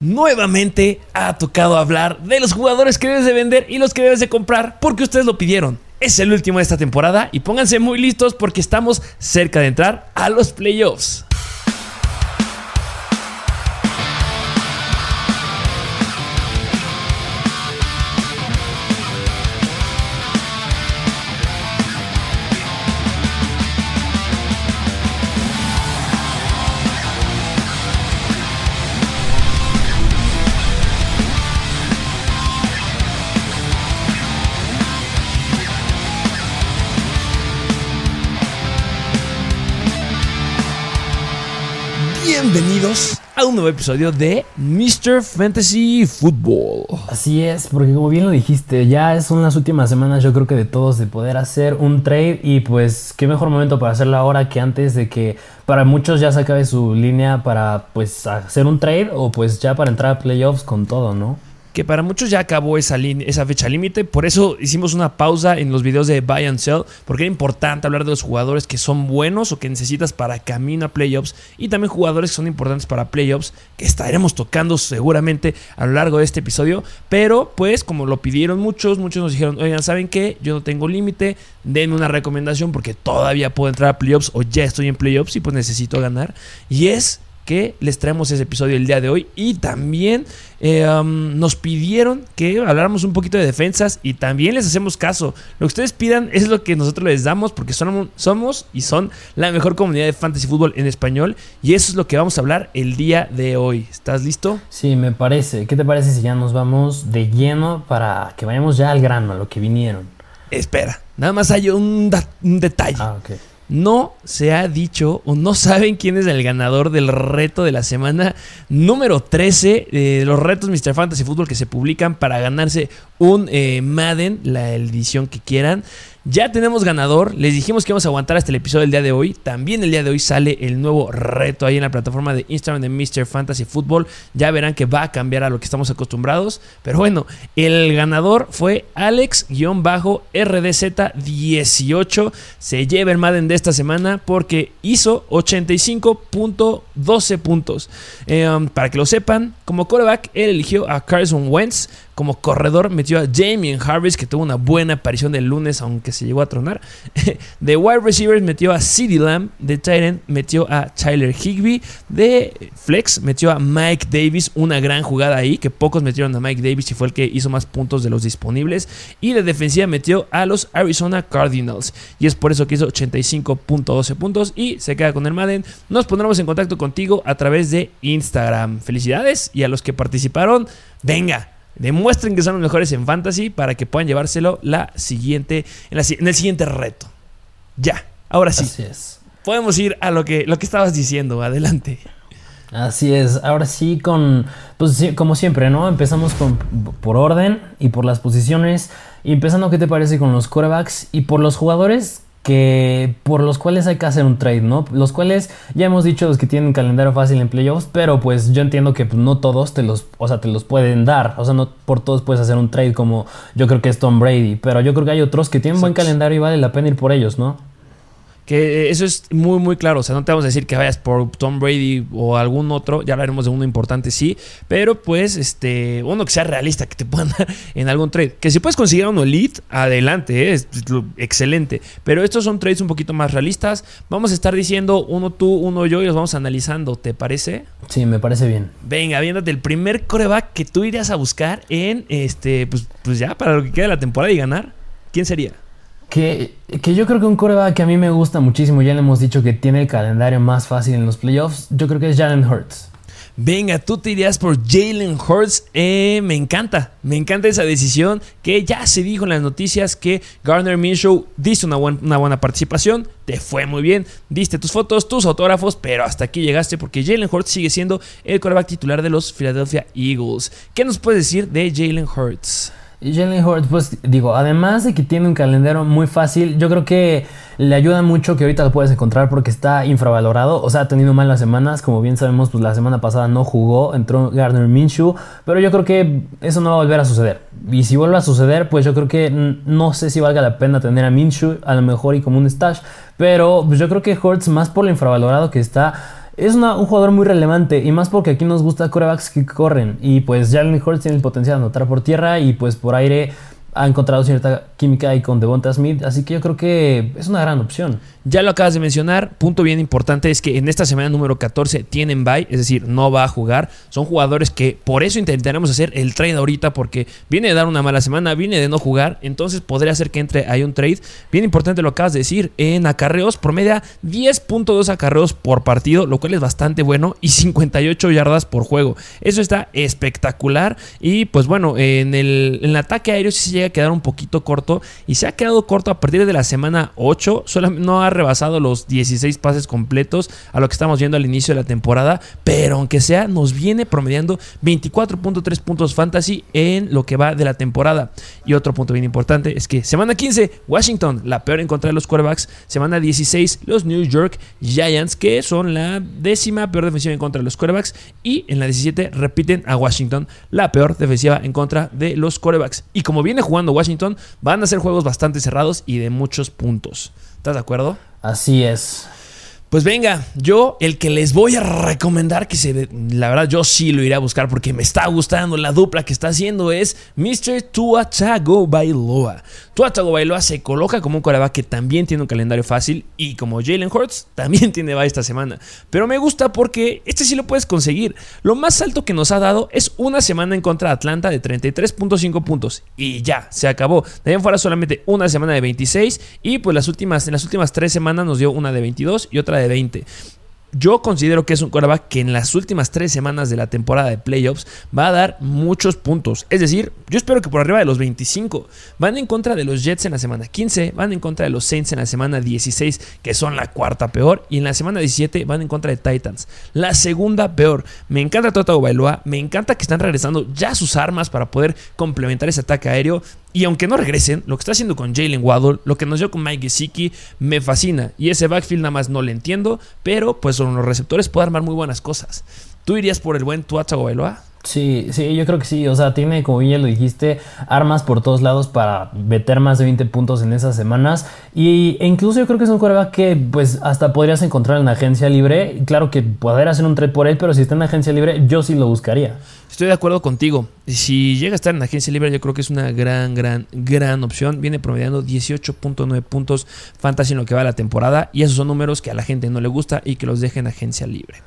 Nuevamente ha tocado hablar de los jugadores que debes de vender y los que debes de comprar porque ustedes lo pidieron. Es el último de esta temporada y pónganse muy listos porque estamos cerca de entrar a los playoffs. A un nuevo episodio de Mr. Fantasy Football. Así es, porque como bien lo dijiste, ya son las últimas semanas yo creo que de todos de poder hacer un trade y pues qué mejor momento para hacerlo ahora que antes de que para muchos ya se acabe su línea para pues hacer un trade o pues ya para entrar a playoffs con todo, ¿no? Que para muchos ya acabó esa, esa fecha límite. Por eso hicimos una pausa en los videos de Buy and Sell, porque era importante hablar de los jugadores que son buenos o que necesitas para camino a playoffs y también jugadores que son importantes para playoffs, que estaremos tocando seguramente a lo largo de este episodio. Pero pues como lo pidieron muchos, muchos nos dijeron, oigan, ¿saben qué? Yo no tengo límite, denme una recomendación porque todavía puedo entrar a playoffs o ya estoy en playoffs y pues necesito ganar. Y es que les traemos ese episodio el día de hoy. Y también eh, um, nos pidieron que habláramos un poquito de defensas y también les hacemos caso. Lo que ustedes pidan es lo que nosotros les damos porque somos, somos y son la mejor comunidad de fantasy fútbol en español. Y eso es lo que vamos a hablar el día de hoy. ¿Estás listo? Sí, me parece. ¿Qué te parece si ya nos vamos de lleno para que vayamos ya al grano, a lo que vinieron? Espera, nada más hay un, un detalle. Ah, ok no se ha dicho o no saben quién es el ganador del reto de la semana número 13 de los retos Mr. Fantasy Football que se publican para ganarse un eh, Madden, la edición que quieran. Ya tenemos ganador. Les dijimos que íbamos a aguantar hasta el episodio del día de hoy. También el día de hoy sale el nuevo reto ahí en la plataforma de Instagram de Mr. Fantasy Football. Ya verán que va a cambiar a lo que estamos acostumbrados. Pero bueno, el ganador fue Alex-RDZ18. Se lleva el Madden de esta semana porque hizo 85.12 puntos. Eh, um, para que lo sepan, como coreback, él eligió a Carson Wentz. Como corredor metió a Jamie Harris, que tuvo una buena aparición el lunes, aunque se llegó a tronar. De wide receivers metió a CeeDee Lamb. De Tyrant metió a Tyler Higby. De flex metió a Mike Davis. Una gran jugada ahí, que pocos metieron a Mike Davis y fue el que hizo más puntos de los disponibles. Y de defensiva metió a los Arizona Cardinals. Y es por eso que hizo 85.12 puntos y se queda con el Madden. Nos pondremos en contacto contigo a través de Instagram. Felicidades y a los que participaron, venga Demuestren que son los mejores en fantasy para que puedan llevárselo la siguiente, en, el siguiente reto. Ya, ahora sí. Así es. Podemos ir a lo que, lo que estabas diciendo. Adelante. Así es, ahora sí con, pues como siempre, ¿no? Empezamos con, por orden y por las posiciones. Y empezando, ¿qué te parece con los quarterbacks y por los jugadores que por los cuales hay que hacer un trade, ¿no? Los cuales ya hemos dicho los que tienen calendario fácil en playoffs, pero pues yo entiendo que pues, no todos te los, o sea, te los pueden dar, o sea, no por todos puedes hacer un trade como yo creo que es Tom Brady, pero yo creo que hay otros que tienen buen calendario y vale la pena ir por ellos, ¿no? Que eh, eso es muy, muy claro. O sea, no te vamos a decir que vayas por Tom Brady o algún otro. Ya hablaremos de uno importante, sí. Pero pues, este, uno que sea realista, que te puedan dar en algún trade. Que si puedes conseguir uno elite, adelante, ¿eh? es excelente. Pero estos son trades un poquito más realistas. Vamos a estar diciendo uno tú, uno yo y los vamos analizando. ¿Te parece? Sí, me parece bien. Venga, viéndote el primer coreback que tú irías a buscar en este, pues, pues ya para lo que queda de la temporada y ganar. ¿Quién sería? Que, yo creo que un coreback que a mí me gusta muchísimo, ya le hemos dicho que tiene el calendario más fácil en los playoffs, yo creo que es Jalen Hurts. Venga, tú te irías por Jalen Hurts. Eh, me encanta, me encanta esa decisión que ya se dijo en las noticias que Garner Minshew diste una, una, buena participación, te fue muy bien, diste tus fotos, tus autógrafos, pero hasta aquí llegaste porque Jalen Hurts sigue siendo el coreback titular de los Philadelphia Eagles. ¿Qué nos puedes decir de Jalen Hurts? Jalen Hurts, pues digo, además de que tiene un calendario muy fácil, yo creo que le ayuda mucho que ahorita lo puedes encontrar porque está infravalorado. O sea, ha tenido malas semanas. Como bien sabemos, pues la semana pasada no jugó, entró Gardner Minshew. Pero yo creo que eso no va a volver a suceder. Y si vuelve a suceder, pues yo creo que no sé si valga la pena tener a Minshew, a lo mejor y como un stash. Pero pues yo creo que Hurts, más por lo infravalorado que está es un jugador muy relevante y más porque aquí nos gusta corebacks que corren y pues Jalen Hurts tiene el potencial de anotar por tierra y pues por aire ha encontrado cierta química ahí con Devonta Smith, así que yo creo que es una gran opción. Ya lo acabas de mencionar, punto bien importante es que en esta semana número 14 tienen bye, es decir, no va a jugar. Son jugadores que por eso intentaremos hacer el trade ahorita porque viene de dar una mala semana, viene de no jugar, entonces podría ser que entre ahí un trade. Bien importante lo acabas de decir, en acarreos promedia 10.2 acarreos por partido, lo cual es bastante bueno y 58 yardas por juego. Eso está espectacular y pues bueno, en el, en el ataque aéreo sí se llega a quedar un poquito corto y se ha quedado corto a partir de la semana 8, solamente no ha rebasado los 16 pases completos a lo que estamos viendo al inicio de la temporada, pero aunque sea, nos viene promediando 24.3 puntos fantasy en lo que va de la temporada. Y otro punto bien importante es que semana 15, Washington, la peor en contra de los quarterbacks. Semana 16, los New York Giants, que son la décima peor defensiva en contra de los quarterbacks. Y en la 17 repiten a Washington, la peor defensiva en contra de los quarterbacks. Y como viene jugando Washington, van a ser juegos bastante cerrados y de muchos puntos. ¿Estás de acuerdo? Así es. Pues venga, yo el que les voy a recomendar que se la verdad yo sí lo iré a buscar porque me está gustando la dupla que está haciendo es Mr. Tua Bailoa. Tua Bailoa se coloca como un coreback que también tiene un calendario fácil y como Jalen Hurts también tiene va esta semana. Pero me gusta porque este sí lo puedes conseguir. Lo más alto que nos ha dado es una semana en contra de Atlanta de 33.5 puntos y ya, se acabó. De ahí fuera solamente una semana de 26 y pues las últimas en las últimas tres semanas nos dio una de 22 y otra 20. Yo considero que es un quarterback que en las últimas tres semanas de la temporada de playoffs va a dar muchos puntos. Es decir, yo espero que por arriba de los 25. Van en contra de los Jets en la semana 15, van en contra de los Saints en la semana 16, que son la cuarta peor, y en la semana 17 van en contra de Titans, la segunda peor. Me encanta Tota Bailoa, me encanta que están regresando ya sus armas para poder complementar ese ataque aéreo. Y aunque no regresen, lo que está haciendo con Jalen Waddle, lo que nos dio con Mike Gesicki, me fascina. Y ese backfield nada más no le entiendo, pero pues son los receptores puede armar muy buenas cosas. ¿Tú irías por el buen Tua Tagovailoa? Sí, sí, yo creo que sí. O sea, tiene, como bien lo dijiste, armas por todos lados para meter más de 20 puntos en esas semanas. Y, e incluso yo creo que es un coreback que, pues, hasta podrías encontrar en la agencia libre. Claro que poder hacer un trade por él, pero si está en la agencia libre, yo sí lo buscaría. Estoy de acuerdo contigo. Si llega a estar en agencia libre, yo creo que es una gran, gran, gran opción. Viene promediando 18.9 puntos fantasy en lo que va la temporada. Y esos son números que a la gente no le gusta y que los dejen en agencia libre.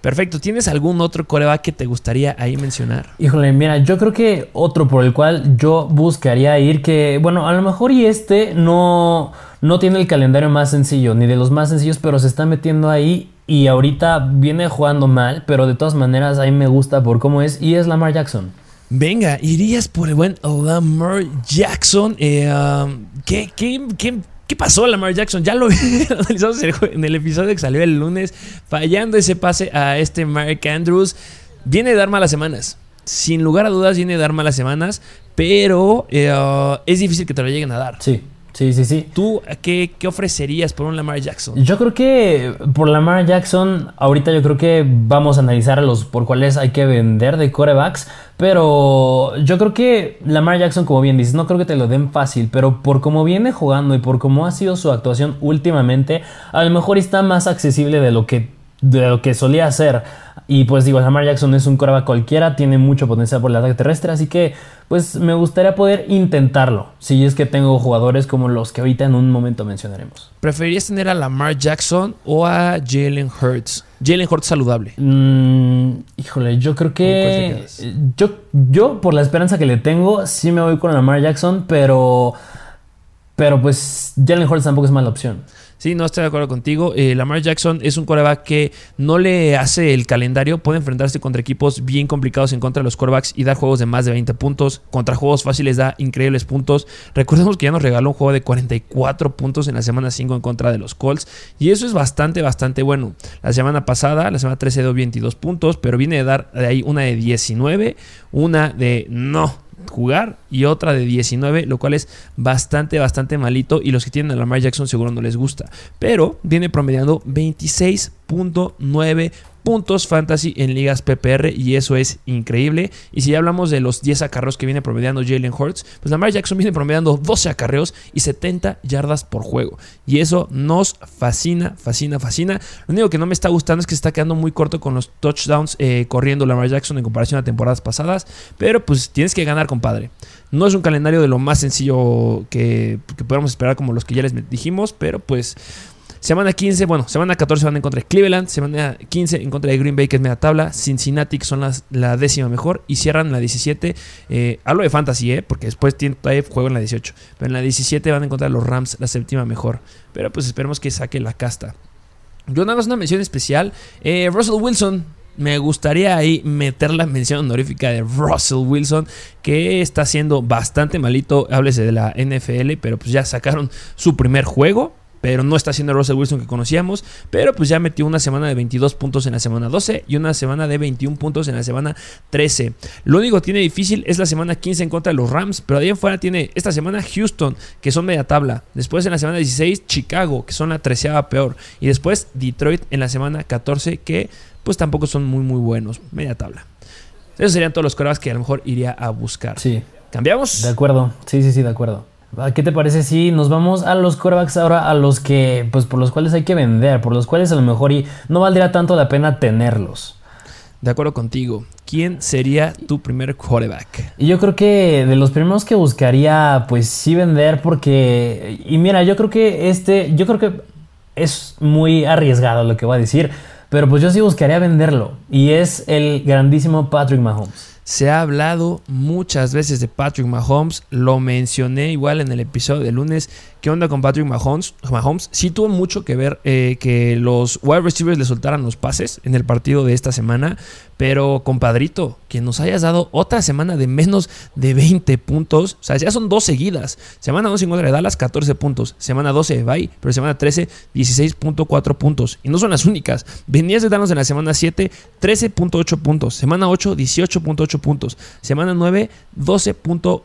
Perfecto. ¿Tienes algún otro coreback que te gustaría ahí mencionar? Híjole, mira, yo creo que otro por el cual yo buscaría ir, que, bueno, a lo mejor y este no, no tiene el calendario más sencillo, ni de los más sencillos, pero se está metiendo ahí y ahorita viene jugando mal, pero de todas maneras a mí me gusta por cómo es y es Lamar Jackson. Venga, irías por el buen Lamar Jackson. Eh, um, ¿qué, qué, pasó Lamar Jackson? Ya lo analizamos en el episodio que salió el lunes, fallando ese pase a este Mark Andrews. Viene de dar malas semanas. Sin lugar a dudas, viene de dar malas semanas, pero eh, uh, es difícil que te lo lleguen a dar. Sí. Sí, sí, sí. ¿Tú qué, qué, ofrecerías por un Lamar Jackson? Yo creo que por Lamar Jackson, ahorita yo creo que vamos a analizar los por cuáles hay que vender de corebacks. Pero yo creo que Lamar Jackson, como bien dices, no creo que te lo den fácil. Pero por cómo viene jugando y por cómo ha sido su actuación últimamente, a lo mejor está más accesible de lo que, de lo que solía ser. Y pues digo, Lamar Jackson es un coreback cualquiera, tiene mucho potencial por el ataque terrestre, así que pues me gustaría poder intentarlo, si es que tengo jugadores como los que ahorita en un momento mencionaremos. ¿Preferirías tener a Lamar Jackson o a Jalen Hurts? Jalen Hurts saludable. Mm, híjole, yo creo que yo, yo por la esperanza que le tengo, sí me voy con Lamar Jackson, pero pero pues Jalen Hurts tampoco es mala opción. Sí, no estoy de acuerdo contigo. Eh, Lamar Jackson es un coreback que no le hace el calendario. Puede enfrentarse contra equipos bien complicados en contra de los corebacks y dar juegos de más de 20 puntos. Contra juegos fáciles da increíbles puntos. Recordemos que ya nos regaló un juego de 44 puntos en la semana 5 en contra de los Colts. Y eso es bastante, bastante bueno. La semana pasada, la semana 13 dio 22 puntos, pero viene de dar de ahí una de 19, una de no jugar y otra de 19, lo cual es bastante, bastante malito y los que tienen a Lamar Jackson seguro no les gusta. Pero viene promediando 26.9 puntos fantasy en ligas PPR y eso es increíble. Y si ya hablamos de los 10 acarreos que viene promediando Jalen Hurts, pues Lamar Jackson viene promediando 12 acarreos y 70 yardas por juego. Y eso nos fascina, fascina, fascina. Lo único que no me está gustando es que se está quedando muy corto con los touchdowns eh, corriendo Lamar Jackson en comparación a temporadas pasadas. Pero pues tienes que ganar, compadre. No es un calendario de lo más sencillo que, que podemos esperar como los que ya les dijimos, pero pues Semana 15, bueno, semana 14 van en contra Cleveland, semana 15 en contra de Green Bay, que es media tabla, Cincinnati, son la décima mejor, y cierran la 17. Eh, hablo de fantasy, ¿eh? porque después tiene, juego en la 18, pero en la 17 van en contra de los Rams, la séptima mejor. Pero pues esperemos que saque la casta. Yo nada más una mención especial. Eh, Russell Wilson, me gustaría ahí meter la mención honorífica de Russell Wilson, que está siendo bastante malito. Háblese de la NFL, pero pues ya sacaron su primer juego pero no está haciendo el Russell Wilson que conocíamos. Pero pues ya metió una semana de 22 puntos en la semana 12 y una semana de 21 puntos en la semana 13. Lo único que tiene difícil es la semana 15 en contra de los Rams, pero ahí en fuera tiene esta semana Houston, que son media tabla. Después en la semana 16 Chicago, que son la treceava peor. Y después Detroit en la semana 14, que pues tampoco son muy muy buenos, media tabla. Esos serían todos los corebacks que a lo mejor iría a buscar. Sí. ¿Cambiamos? De acuerdo, sí, sí, sí, de acuerdo. ¿Qué te parece si nos vamos a los corebacks ahora a los que, pues por los cuales hay que vender, por los cuales a lo mejor y no valdría tanto la pena tenerlos? De acuerdo contigo. ¿Quién sería tu primer quarterback? Y yo creo que de los primeros que buscaría, pues sí vender, porque. Y mira, yo creo que este. Yo creo que es muy arriesgado lo que voy a decir. Pero pues yo sí buscaría venderlo. Y es el grandísimo Patrick Mahomes. Se ha hablado muchas veces de Patrick Mahomes, lo mencioné igual en el episodio de lunes. ¿Qué onda con Patrick Mahomes? Mahomes sí tuvo mucho que ver eh, que los wide receivers le soltaran los pases en el partido de esta semana, pero compadrito, que nos hayas dado otra semana de menos de 20 puntos, o sea, ya son dos seguidas. Semana 12 en contra de Dallas, 14 puntos. Semana 12 de pero semana 13, 16.4 puntos. Y no son las únicas. Venías de darnos en la semana 7, 13.8 puntos. Semana 8, 18.8 puntos. Semana 9, 12.1 puntos.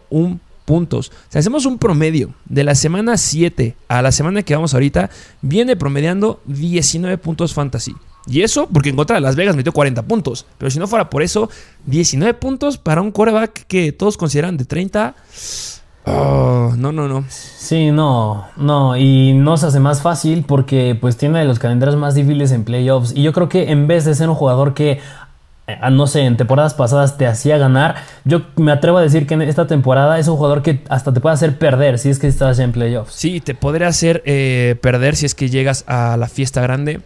Si hacemos un promedio de la semana 7 a la semana que vamos ahorita, viene promediando 19 puntos fantasy. Y eso porque en contra de Las Vegas metió 40 puntos. Pero si no fuera por eso, 19 puntos para un quarterback que todos consideran de 30. no, no, no. Sí, no, no. Y no se hace más fácil porque pues tiene los calendarios más difíciles en playoffs. Y yo creo que en vez de ser un jugador que no sé, en temporadas pasadas te hacía ganar. Yo me atrevo a decir que en esta temporada es un jugador que hasta te puede hacer perder si es que estás en playoffs. Sí, te podría hacer eh, perder si es que llegas a la fiesta grande.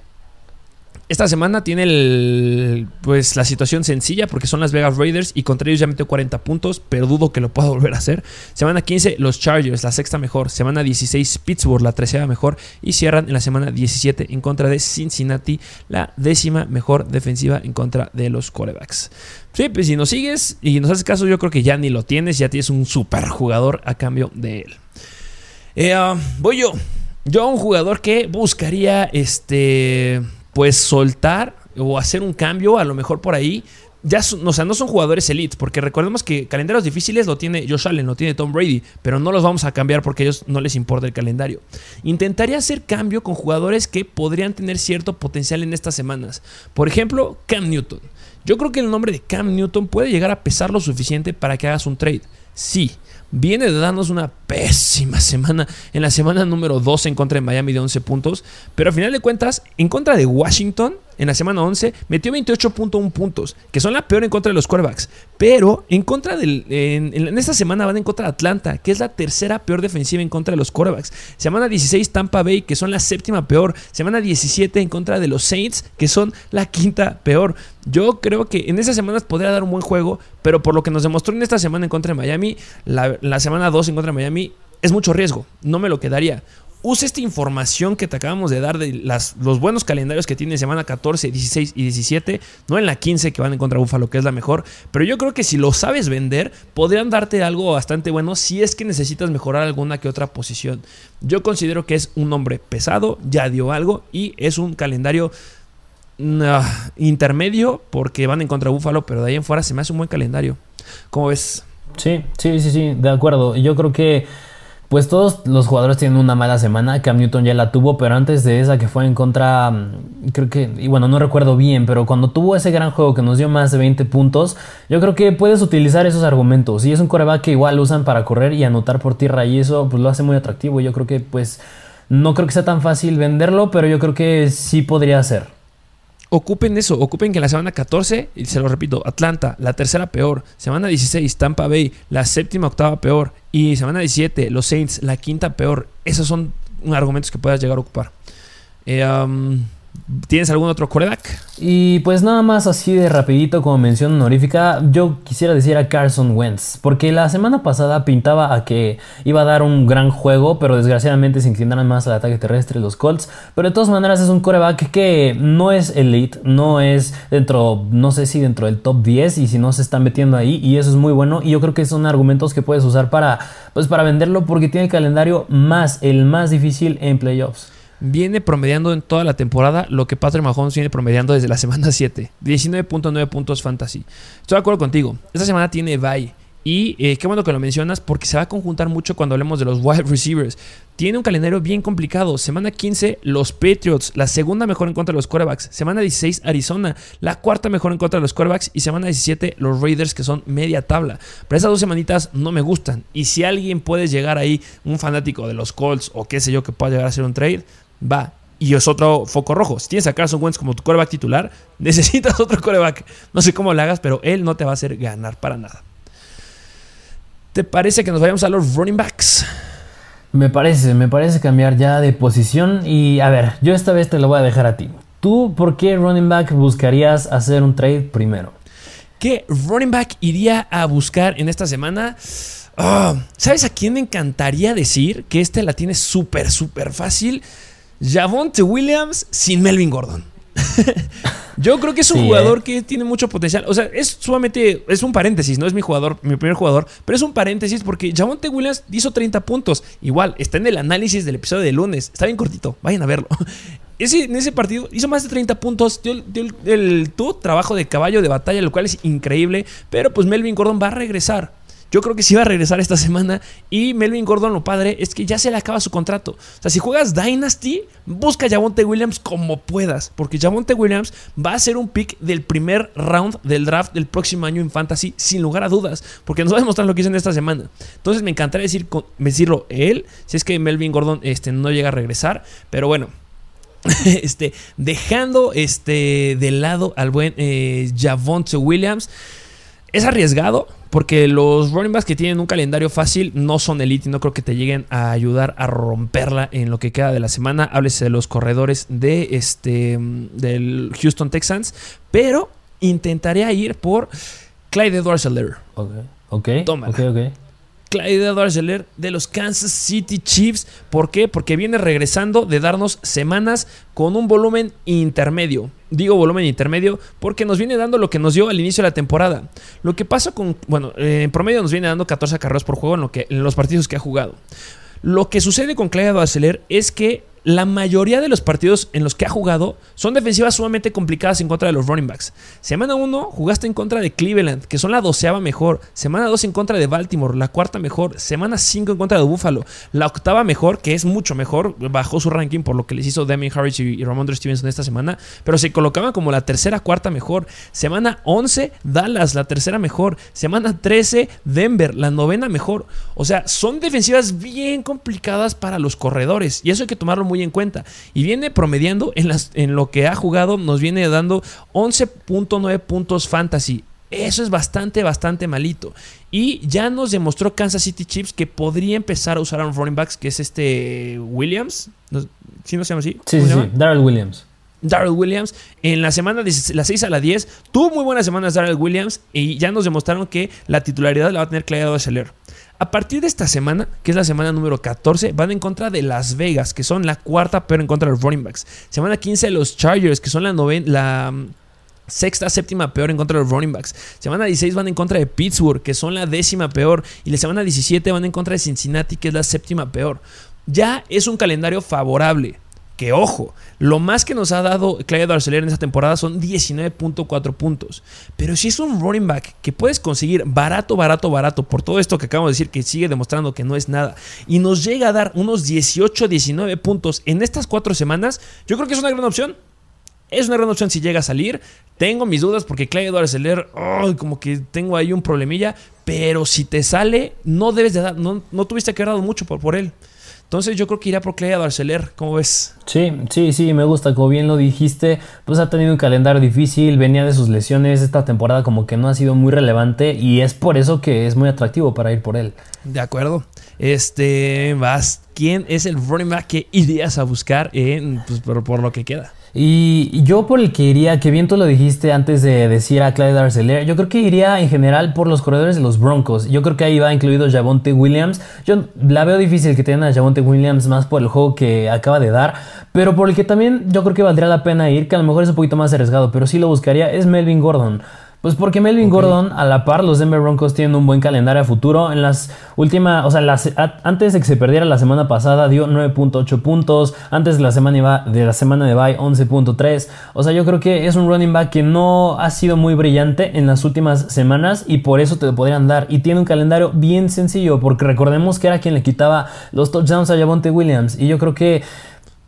Esta semana tiene el, pues la situación sencilla porque son las Vegas Raiders y contra ellos ya metió 40 puntos, pero dudo que lo pueda volver a hacer. Semana 15 los Chargers, la sexta mejor. Semana 16 Pittsburgh, la tercera mejor. Y cierran en la semana 17 en contra de Cincinnati, la décima mejor defensiva en contra de los quarterbacks. Sí, pues si nos sigues y nos haces caso, yo creo que ya ni lo tienes, ya tienes un super jugador a cambio de él. Eh, ah, voy yo. Yo un jugador que buscaría este pues soltar o hacer un cambio, a lo mejor por ahí. Ya o sea, no son jugadores elite, porque recordemos que calendarios difíciles lo tiene Josh Allen, lo tiene Tom Brady, pero no los vamos a cambiar porque a ellos no les importa el calendario. Intentaría hacer cambio con jugadores que podrían tener cierto potencial en estas semanas. Por ejemplo, Cam Newton. Yo creo que el nombre de Cam Newton puede llegar a pesar lo suficiente para que hagas un trade. Sí, viene de darnos una pésima semana en la semana número 2 en contra de Miami de 11 puntos, pero al final de cuentas, en contra de Washington, en la semana 11, metió 28.1 puntos, que son la peor en contra de los quarterbacks. Pero en contra del. En, esta semana van en contra de Atlanta, que es la tercera peor defensiva en contra de los quarterbacks. Semana 16, Tampa Bay, que son la séptima peor. Semana 17 en contra de los Saints, que son la quinta peor. Yo creo que en esas semanas podría dar un buen juego, pero por lo que nos demostró en esta semana en contra de Miami, la, la semana 2 en contra de Miami, es mucho riesgo. No me lo quedaría usa esta información que te acabamos de dar de las, los buenos calendarios que tiene semana 14, 16 y 17, no en la 15 que van en contra Búfalo, que es la mejor, pero yo creo que si lo sabes vender, podrían darte algo bastante bueno si es que necesitas mejorar alguna que otra posición. Yo considero que es un hombre pesado, ya dio algo y es un calendario ah, intermedio porque van en contra Búfalo, pero de ahí en fuera se me hace un buen calendario. ¿Cómo ves? Sí, sí, sí, sí, de acuerdo. Yo creo que pues todos los jugadores tienen una mala semana. Cam Newton ya la tuvo, pero antes de esa que fue en contra, mm, creo que, y bueno, no recuerdo bien, pero cuando tuvo ese gran juego que nos dio más de 20 puntos, yo creo que puedes utilizar esos argumentos. Y es un coreback que igual usan para correr y anotar por tierra y eso pues lo hace muy atractivo. Yo creo que pues no creo que sea tan fácil venderlo, pero yo creo que sí podría ser ocupen eso, ocupen que la semana 14, y se lo repito, Atlanta, la tercera peor, semana 16, Tampa Bay, la séptima, octava peor, y semana 17, los Saints, la quinta peor. Esos son argumentos que puedas llegar a ocupar. Eh, ¿Tienes algún otro coreback? Y pues nada más así de rapidito como mención honorífica, yo quisiera decir a Carson Wentz, porque la semana pasada pintaba a que iba a dar un gran juego, pero desgraciadamente se inclinaron más al ataque terrestre los Colts, pero de todas maneras es un coreback que no es elite, no es dentro, no sé si dentro del top 10 y si no se está metiendo ahí y eso es muy bueno y yo creo que son argumentos que puedes usar para pues para venderlo porque tiene el calendario más el más difícil en playoffs viene promediando en toda la temporada lo que Patrick Mahomes viene promediando desde la semana 7. 19.9 puntos fantasy. Estoy de acuerdo contigo. Esta semana tiene bye. Y eh, qué bueno que lo mencionas porque se va a conjuntar mucho cuando hablemos de los wide receivers. Tiene un calendario bien complicado. Semana 15, los Patriots, la segunda mejor en contra de los quarterbacks. Semana 16, Arizona, la cuarta mejor en contra de los quarterbacks. Y semana 17, los Raiders, que son media tabla. Pero esas dos semanitas no me gustan. Y si alguien puede llegar ahí, un fanático de los Colts o qué sé yo, que pueda llegar a hacer un trade, va. Y es otro foco rojo. Si tienes a Carson Wentz como tu coreback titular, necesitas otro coreback. No sé cómo lo hagas, pero él no te va a hacer ganar para nada. ¿Te parece que nos vayamos a los running backs? Me parece, me parece cambiar ya de posición. Y a ver, yo esta vez te lo voy a dejar a ti. ¿Tú por qué running back buscarías hacer un trade primero? ¿Qué running back iría a buscar en esta semana? Ah, ¿Sabes a quién me encantaría decir que este la tiene súper, súper fácil? Javonte Williams sin Melvin Gordon. Yo creo que es un jugador ¿eh? que tiene mucho potencial. O sea, es sumamente. Es un paréntesis, no es mi jugador, mi primer jugador. Pero es un paréntesis porque Javonte Williams hizo 30 puntos. Igual, está en el análisis del episodio de lunes. Está bien cortito. Vayan a verlo. Ese, en ese partido hizo más de 30 puntos. Dio, el, tuvo trabajo de caballo de batalla, lo cual es increíble. Pero pues Melvin Gordon va a regresar. Yo creo que sí va a regresar esta semana. Y Melvin Gordon, lo padre, es que ya se le acaba su contrato. O sea, si juegas Dynasty, busca a Javonte Williams como puedas. Porque Javonte Williams va a ser un pick del primer round del draft del próximo año en Fantasy, sin lugar a dudas. Porque nos va a demostrar lo que hizo en esta semana. Entonces me encantaría decir, decirlo él, si es que Melvin Gordon este, no llega a regresar. Pero bueno. este, dejando este, de lado al buen eh, Javonte Williams. Es arriesgado, porque los running backs que tienen un calendario fácil no son elite y no creo que te lleguen a ayudar a romperla en lo que queda de la semana. Háblese de los corredores de este del Houston Texans, pero intentaré ir por Clyde Edwards-Helaire. Ok, ok. Toma. Ok, ok. Clyde edwards de los Kansas City Chiefs. ¿Por qué? Porque viene regresando de darnos semanas con un volumen intermedio. Digo volumen intermedio porque nos viene dando lo que nos dio al inicio de la temporada. Lo que pasa con, bueno, eh, en promedio nos viene dando 14 carreras por juego en, lo que, en los partidos que ha jugado. Lo que sucede con Clyde edwards es que la mayoría de los partidos en los que ha jugado son defensivas sumamente complicadas en contra de los running backs. Semana 1 jugaste en contra de Cleveland, que son la doceava mejor. Semana 2 en contra de Baltimore, la cuarta mejor. Semana 5 en contra de Buffalo, la octava mejor, que es mucho mejor. Bajó su ranking por lo que les hizo Demi Harris y Ramondre Stevenson esta semana, pero se colocaban como la tercera, cuarta mejor. Semana 11, Dallas, la tercera mejor. Semana 13, Denver, la novena mejor. O sea, son defensivas bien complicadas para los corredores y eso hay que tomarlo muy en cuenta. Y viene promediando en, las, en lo que ha jugado, nos viene dando 11.9 puntos fantasy. Eso es bastante, bastante malito. Y ya nos demostró Kansas City Chiefs que podría empezar a usar a un running backs, que es este Williams. ¿Sí no se llama así? Sí, sí, sí, Darrell Williams. Darrell Williams en la semana de la 6 a la 10 tuvo muy buenas semanas Darrell Williams y ya nos demostraron que la titularidad la va a tener Clyde Seller. A partir de esta semana, que es la semana número 14, van en contra de Las Vegas, que son la cuarta pero en contra de los running backs. Semana 15 los Chargers, que son la, la mm, sexta, séptima peor en contra de los running backs. Semana 16 van en contra de Pittsburgh, que son la décima peor. Y la semana 17 van en contra de Cincinnati, que es la séptima peor. Ya es un calendario favorable. Que ojo, lo más que nos ha dado Clyde Arcelor en esta temporada son 19.4 puntos. Pero si es un running back que puedes conseguir barato, barato, barato, por todo esto que acabamos de decir, que sigue demostrando que no es nada, y nos llega a dar unos 18, 19 puntos en estas cuatro semanas, yo creo que es una gran opción. Es una gran opción si llega a salir. Tengo mis dudas porque Clyde Edwards Seller, como que tengo ahí un problemilla. Pero si te sale, no debes de dar, no, no tuviste que haber dado mucho por, por él. Entonces yo creo que irá por Clay Barceler, ¿cómo ves? Sí, sí, sí, me gusta, como bien lo dijiste, pues ha tenido un calendario difícil, venía de sus lesiones, esta temporada como que no ha sido muy relevante y es por eso que es muy atractivo para ir por él. De acuerdo. Este, vas, ¿quién es el running back que irías a buscar en, pues, por lo que queda? Y yo por el que iría, que bien tú lo dijiste antes de decir a Clyde Arcelor, yo creo que iría en general por los corredores de los Broncos. Yo creo que ahí va incluido Javonte Williams. Yo la veo difícil que tengan a Javonte Williams más por el juego que acaba de dar, pero por el que también yo creo que valdría la pena ir, que a lo mejor es un poquito más arriesgado, pero sí lo buscaría, es Melvin Gordon. Pues porque Melvin Gordon, a la par, los Denver Broncos tienen un buen calendario a futuro. En las últimas, o sea, las, antes de que se perdiera la semana pasada, dio 9.8 puntos. Antes de la semana de la semana de bye, 11.3. O sea, yo creo que es un running back que no ha sido muy brillante en las últimas semanas y por eso te lo podrían dar. Y tiene un calendario bien sencillo, porque recordemos que era quien le quitaba los touchdowns a Javonte Williams. Y yo creo que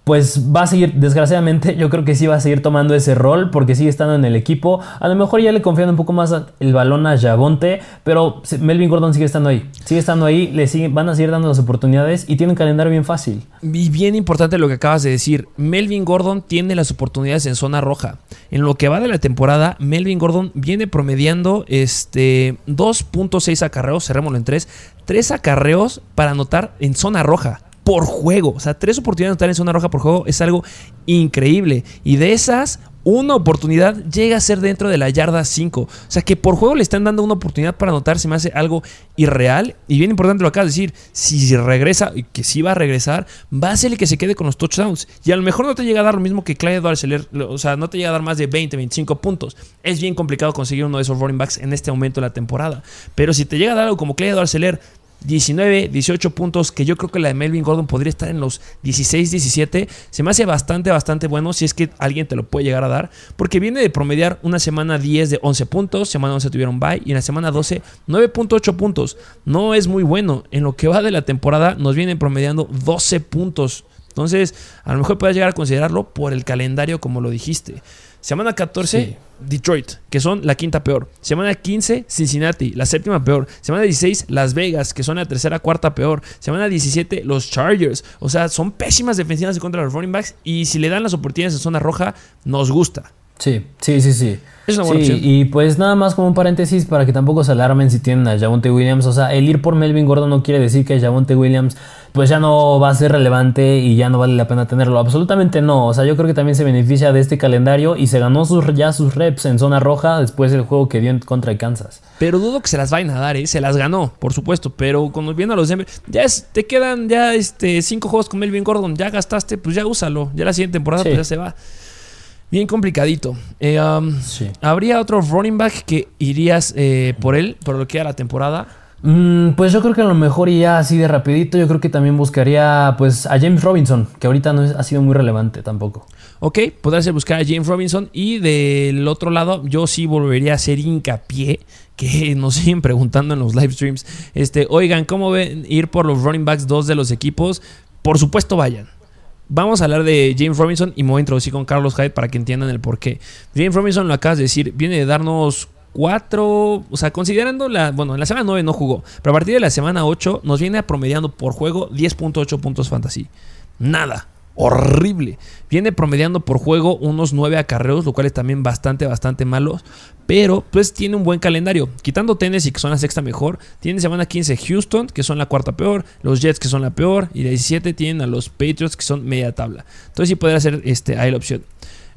pues va a seguir, desgraciadamente, yo creo que sí va a seguir tomando ese rol porque sigue estando en el equipo. A lo mejor ya le confían un poco más el balón a Javonte, pero Melvin Gordon sigue estando ahí. Sigue estando ahí, le van a seguir dando las oportunidades y tiene un calendario bien fácil. Y bien importante lo que acabas de decir. Melvin Gordon tiene las oportunidades en zona roja. En lo que va de la temporada, Melvin Gordon viene promediando este 2.6 acarreos, cerrémoslo en 3, 3 acarreos para anotar en zona roja por juego. O sea, tres oportunidades de estar en zona roja por juego es algo increíble. Y de esas, una oportunidad llega a ser dentro de la yarda 5. O sea, que por juego le están dando una oportunidad para anotar, se me hace algo irreal. Y bien importante lo acabas de decir, si regresa, y que sí va a regresar, va a ser el que se quede con los touchdowns. Y a lo mejor no te llega a dar lo mismo que Clyde Edwards o sea, no te llega a dar más de 20, 25 puntos. Es bien complicado conseguir uno de esos running backs en este momento de la temporada. Pero si te llega a dar algo como Clyde Edwards 19, 18 puntos, que yo creo que la de Melvin Gordon podría estar en los 16, 17. Se me hace bastante, bastante bueno si es que alguien te lo puede llegar a dar, porque viene de promediar una semana 10 de 11 puntos, semana 11 tuvieron bye y en la semana 12 9.8 puntos. No es muy bueno. En lo que va de la temporada nos vienen promediando 12 puntos. Entonces, a lo mejor puedes llegar a considerarlo por el calendario, como lo dijiste. Semana 14, Detroit, que son la quinta peor. Semana 15, Cincinnati, la séptima peor. Semana 16, Las Vegas, que son la tercera, cuarta peor. Semana 17, los Chargers. O sea, son pésimas defensivas contra los running backs. Y si le dan las oportunidades en zona roja, nos gusta. Sí, sí, sí, sí. Es una buena sí, Y pues nada más como un paréntesis para que tampoco se alarmen si tienen a Javonte Williams. O sea, el ir por Melvin Gordon no quiere decir que Javonte Williams pues ya no va a ser relevante y ya no vale la pena tenerlo. Absolutamente no. O sea, yo creo que también se beneficia de este calendario y se ganó sus, ya sus reps en zona roja después del juego que dio contra Kansas. Pero dudo que se las vayan a dar, ¿eh? Se las ganó, por supuesto. Pero cuando viendo a los Denver, ya te quedan ya este, cinco juegos con Melvin Gordon. Ya gastaste, pues ya úsalo. Ya la siguiente temporada pues ya se va. Bien complicadito. Eh, um, ¿Habría otro running back que irías eh, por él, por lo que era la temporada? Mm, pues yo creo que a lo mejor ya así de rapidito, yo creo que también buscaría pues a James Robinson, que ahorita no ha sido muy relevante tampoco. Ok, podría ser buscar a James Robinson y del otro lado yo sí volvería a hacer hincapié que nos siguen preguntando en los live streams. Este, oigan, ¿cómo ven ir por los running backs dos de los equipos? Por supuesto vayan. Vamos a hablar de James Robinson y me voy a introducir con Carlos Hyde para que entiendan el por qué. James Robinson, lo acabas de decir, viene de darnos cuatro, o sea, considerando la, bueno, en la semana 9 no jugó, pero a partir de la semana 8 nos viene promediando por juego 10.8 puntos fantasy. Nada horrible. Viene promediando por juego unos 9 acarreos, lo cual es también bastante, bastante malo. Pero pues tiene un buen calendario. Quitando Tennessee, que son la sexta mejor, tiene semana 15 Houston, que son la cuarta peor, los Jets, que son la peor, y la 17 tienen a los Patriots, que son media tabla. Entonces sí podría ser este, ahí la opción.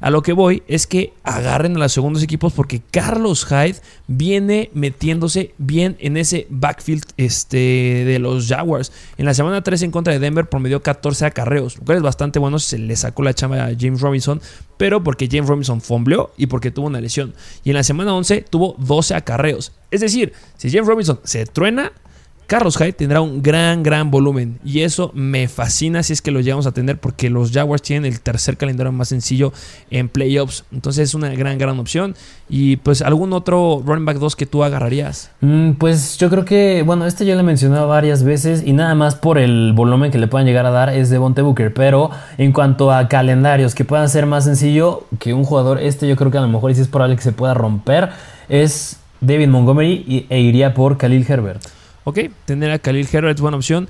A lo que voy es que agarren a los segundos equipos porque Carlos Hyde viene metiéndose bien en ese backfield este, de los Jaguars. En la semana 3 en contra de Denver promedió 14 acarreos, lo cual es bastante bueno. Se le sacó la chamba a James Robinson, pero porque James Robinson fombleó y porque tuvo una lesión. Y en la semana 11 tuvo 12 acarreos. Es decir, si James Robinson se truena, Carlos Hyde tendrá un gran, gran volumen. Y eso me fascina si es que lo llegamos a tener porque los Jaguars tienen el tercer calendario más sencillo en playoffs. Entonces es una gran, gran opción. Y pues algún otro running back 2 que tú agarrarías. Mm, pues yo creo que, bueno, este ya lo he mencionado varias veces y nada más por el volumen que le puedan llegar a dar es de Bonte Booker. Pero en cuanto a calendarios que puedan ser más sencillo que un jugador, este yo creo que a lo mejor es probable que se pueda romper, es David Montgomery e iría por Khalil Herbert. Ok, tener a Khalil Herbert es buena opción.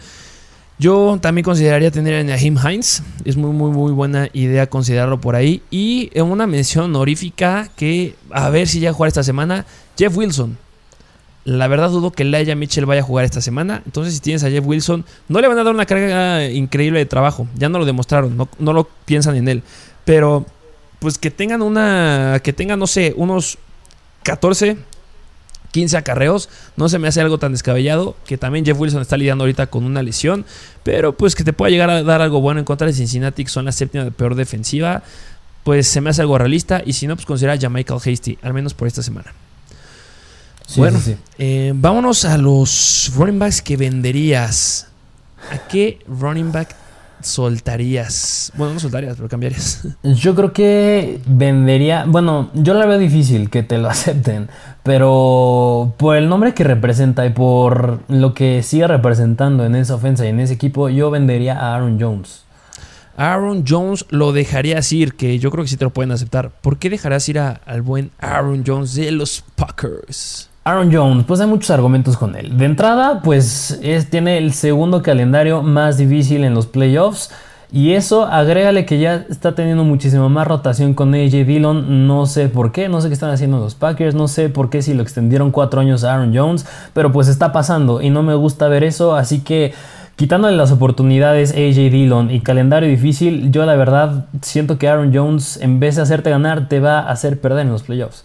Yo también consideraría tener a Naheem Hines. Es muy, muy, muy buena idea considerarlo por ahí. Y en una mención honorífica que a ver si ya jugar esta semana, Jeff Wilson. La verdad dudo que Laia Mitchell vaya a jugar esta semana. Entonces si tienes a Jeff Wilson, no le van a dar una carga increíble de trabajo. Ya no lo demostraron, no, no lo piensan en él. Pero pues que tengan una, que tengan, no sé, unos 14, 15 acarreos. No se me hace algo tan descabellado. Que también Jeff Wilson está lidiando ahorita con una lesión. Pero pues que te pueda llegar a dar algo bueno en contra de Cincinnati, que son la séptima de peor defensiva. Pues se me hace algo realista. Y si no, pues considera a Michael Hasty. Al menos por esta semana. bueno, eh, vámonos a los running backs que venderías. ¿A qué running back soltarías? Bueno, no soltarías, pero cambiarías. Yo creo que vendería. Bueno, yo la veo difícil que te lo acepten. Pero por el nombre que representa y por lo que sigue representando en esa ofensa y en ese equipo, yo vendería a Aaron Jones. Aaron Jones lo dejarías ir, que yo creo que sí te lo pueden aceptar. ¿Por qué dejarías ir al buen Aaron Jones de los Packers? Aaron Jones, pues hay muchos argumentos con él. De entrada, pues es, tiene el segundo calendario más difícil en los playoffs. Y eso, agrégale que ya está teniendo muchísima más rotación con AJ Dillon. No sé por qué, no sé qué están haciendo los Packers, no sé por qué si lo extendieron cuatro años a Aaron Jones, pero pues está pasando y no me gusta ver eso. Así que quitándole las oportunidades AJ Dillon y calendario difícil, yo la verdad siento que Aaron Jones, en vez de hacerte ganar, te va a hacer perder en los playoffs.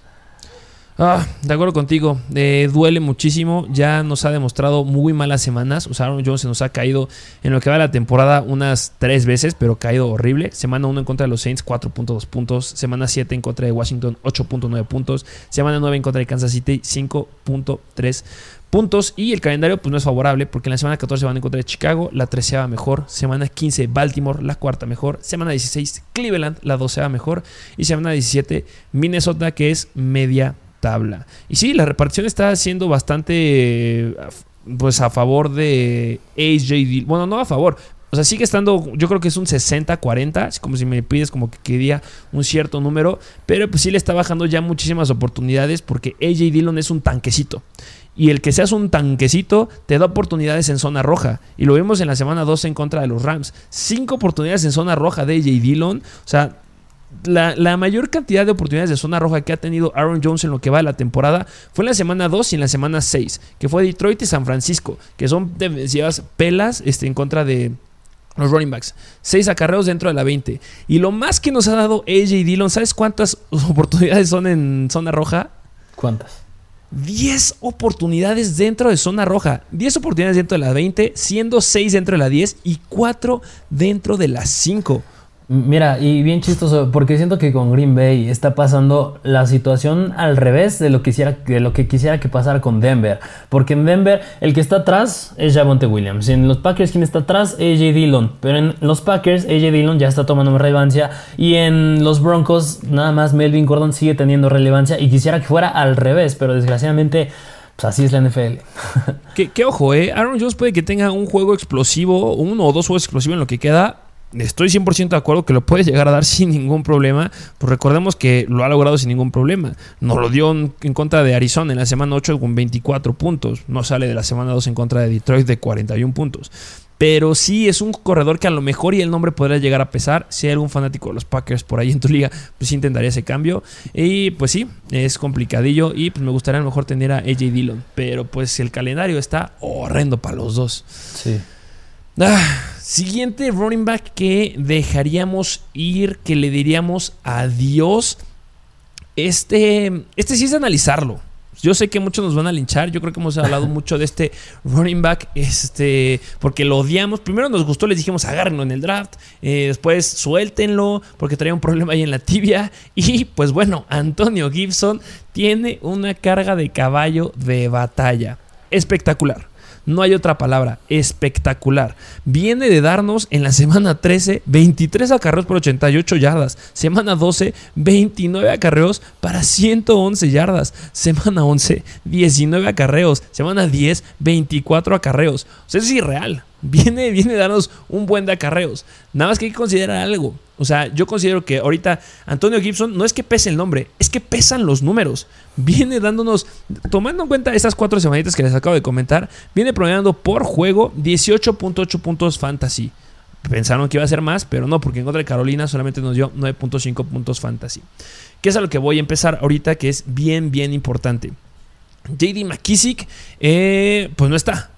Ah, de acuerdo contigo. Eh, duele muchísimo. Ya nos ha demostrado muy malas semanas. O sea, Aaron Jones se nos ha caído en lo que va de la temporada unas tres veces, pero caído horrible. Semana 1 en contra de los Saints, 4.2 puntos. Semana 7 en contra de Washington, 8.9 puntos. Semana 9 en contra de Kansas City, 5.3 puntos. Y el calendario pues no es favorable porque en la semana 14 van en contra de Chicago, la 13 va mejor. Semana 15 Baltimore, la cuarta mejor. Semana 16 Cleveland, la 12 va mejor. Y semana 17 Minnesota, que es media tabla. Y sí, la repartición está siendo bastante pues a favor de AJ Bueno, no a favor. O sea, sigue estando, yo creo que es un 60-40, como si me pides como que quería un cierto número, pero pues sí le está bajando ya muchísimas oportunidades porque AJ Dillon es un tanquecito. Y el que seas un tanquecito te da oportunidades en zona roja. Y lo vimos en la semana 12 en contra de los Rams. Cinco oportunidades en zona roja de AJ Dillon. O sea, la, mayor cantidad de oportunidades de zona roja que ha tenido Aaron Jones en lo que va de la temporada fue en la semana 2 y en la semana 6, que fue Detroit y San Francisco, que son defensivas pelas este, en contra de los running backs. 6 acarreos dentro de la 20. Y lo más que nos ha dado AJ Dillon, ¿sabes cuántas oportunidades son en zona roja? ¿Cuántas? 10 oportunidades dentro de zona roja. 10 oportunidades dentro de la 20, siendo 6 dentro de la 10 y 4 dentro de la 5. Mira, y bien chistoso, porque siento que con Green Bay está pasando la situación al revés de lo, que quisiera, de lo que quisiera que pasara con Denver. Porque en Denver, el que está atrás es Javonte Williams. En los Packers, quien está atrás, AJ Dillon. Pero en los Packers, AJ Dillon ya está tomando más relevancia. Y en los Broncos, nada más Melvin Gordon sigue teniendo relevancia. Y quisiera que fuera al revés, pero desgraciadamente. Pues así es la NFL. que, ojo, eh. Aaron Jones puede que tenga un juego explosivo, uno o dos juegos explosivos en lo que queda estoy 100% de acuerdo que lo puedes llegar a dar sin ningún problema. Pues recordemos que lo ha logrado sin ningún problema. Nos lo dio en contra de Arizona en la semana 8 con 24 puntos. No sale de la semana 2 en contra de Detroit de 41 puntos. Pero sí es un corredor que a lo mejor y el nombre podría llegar a pesar. Si hay algún fanático de los Packers por ahí en tu liga, pues intentaría ese cambio. Y pues sí, es complicadillo. Y pues me gustaría a lo mejor tener a AJ Dillon. Pero pues el calendario está horrendo para los dos. Sí. Ah, siguiente running back que dejaríamos ir, que le diríamos adiós. Este, este sí es de analizarlo. Yo sé que muchos nos van a linchar. Yo creo que hemos hablado mucho de este running back. Este. Porque lo odiamos. Primero nos gustó, les dijimos agárrenlo en el draft. Eh, después suéltenlo. Porque traía un problema ahí en la tibia. Y pues bueno, Antonio Gibson tiene una carga de caballo de batalla. Espectacular. No hay otra palabra. Espectacular. Viene de darnos en la semana 13 23 acarreos por 88 yardas. Semana 12 29 acarreos para 111 yardas. Semana 11 19 acarreos. Semana 10 24 acarreos. O sea, es irreal. Viene, viene a darnos un buen de acarreos. Nada más que hay que considerar algo. O sea, yo considero que ahorita Antonio Gibson no es que pese el nombre, es que pesan los números. Viene dándonos, tomando en cuenta esas cuatro semanitas que les acabo de comentar, viene promediando por juego 18.8 puntos fantasy. Pensaron que iba a ser más, pero no, porque en contra de Carolina solamente nos dio 9.5 puntos fantasy. Que es a lo que voy a empezar ahorita, que es bien, bien importante. JD McKissick, eh, pues no está.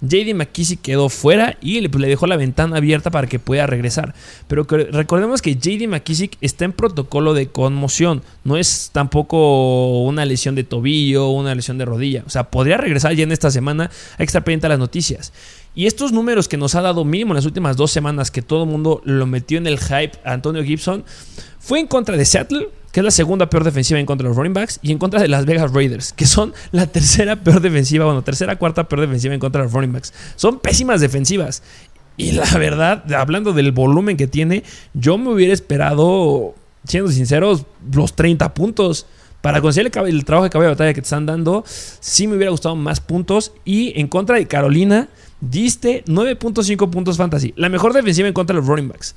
JD McKissick quedó fuera y le, pues, le, dejó la ventana abierta para que pueda regresar. Pero recordemos que JD McKissick está en protocolo de conmoción. No es tampoco una lesión de tobillo una lesión de rodilla. O sea, podría regresar ya en esta semana. Hay que estar pendiente a las noticias. Y estos números que nos ha dado mínimo en las últimas dos semanas, que todo el mundo lo metió en el hype Antonio Gibson, fue en contra de Seattle, que es la segunda peor defensiva en contra de los running backs, y en contra de las Vegas Raiders, que son la tercera peor defensiva, bueno, tercera, cuarta peor defensiva en contra de los running backs. Son pésimas defensivas. Y la verdad, hablando del volumen que tiene, yo me hubiera esperado, siendo sinceros, los 30 puntos. Para conseguir el, trabajo de caballo de batalla que te están dando, sí me hubiera gustado más puntos. Y en contra de Carolina, diste 9.5 puntos fantasy. La mejor defensiva en contra de los running backs.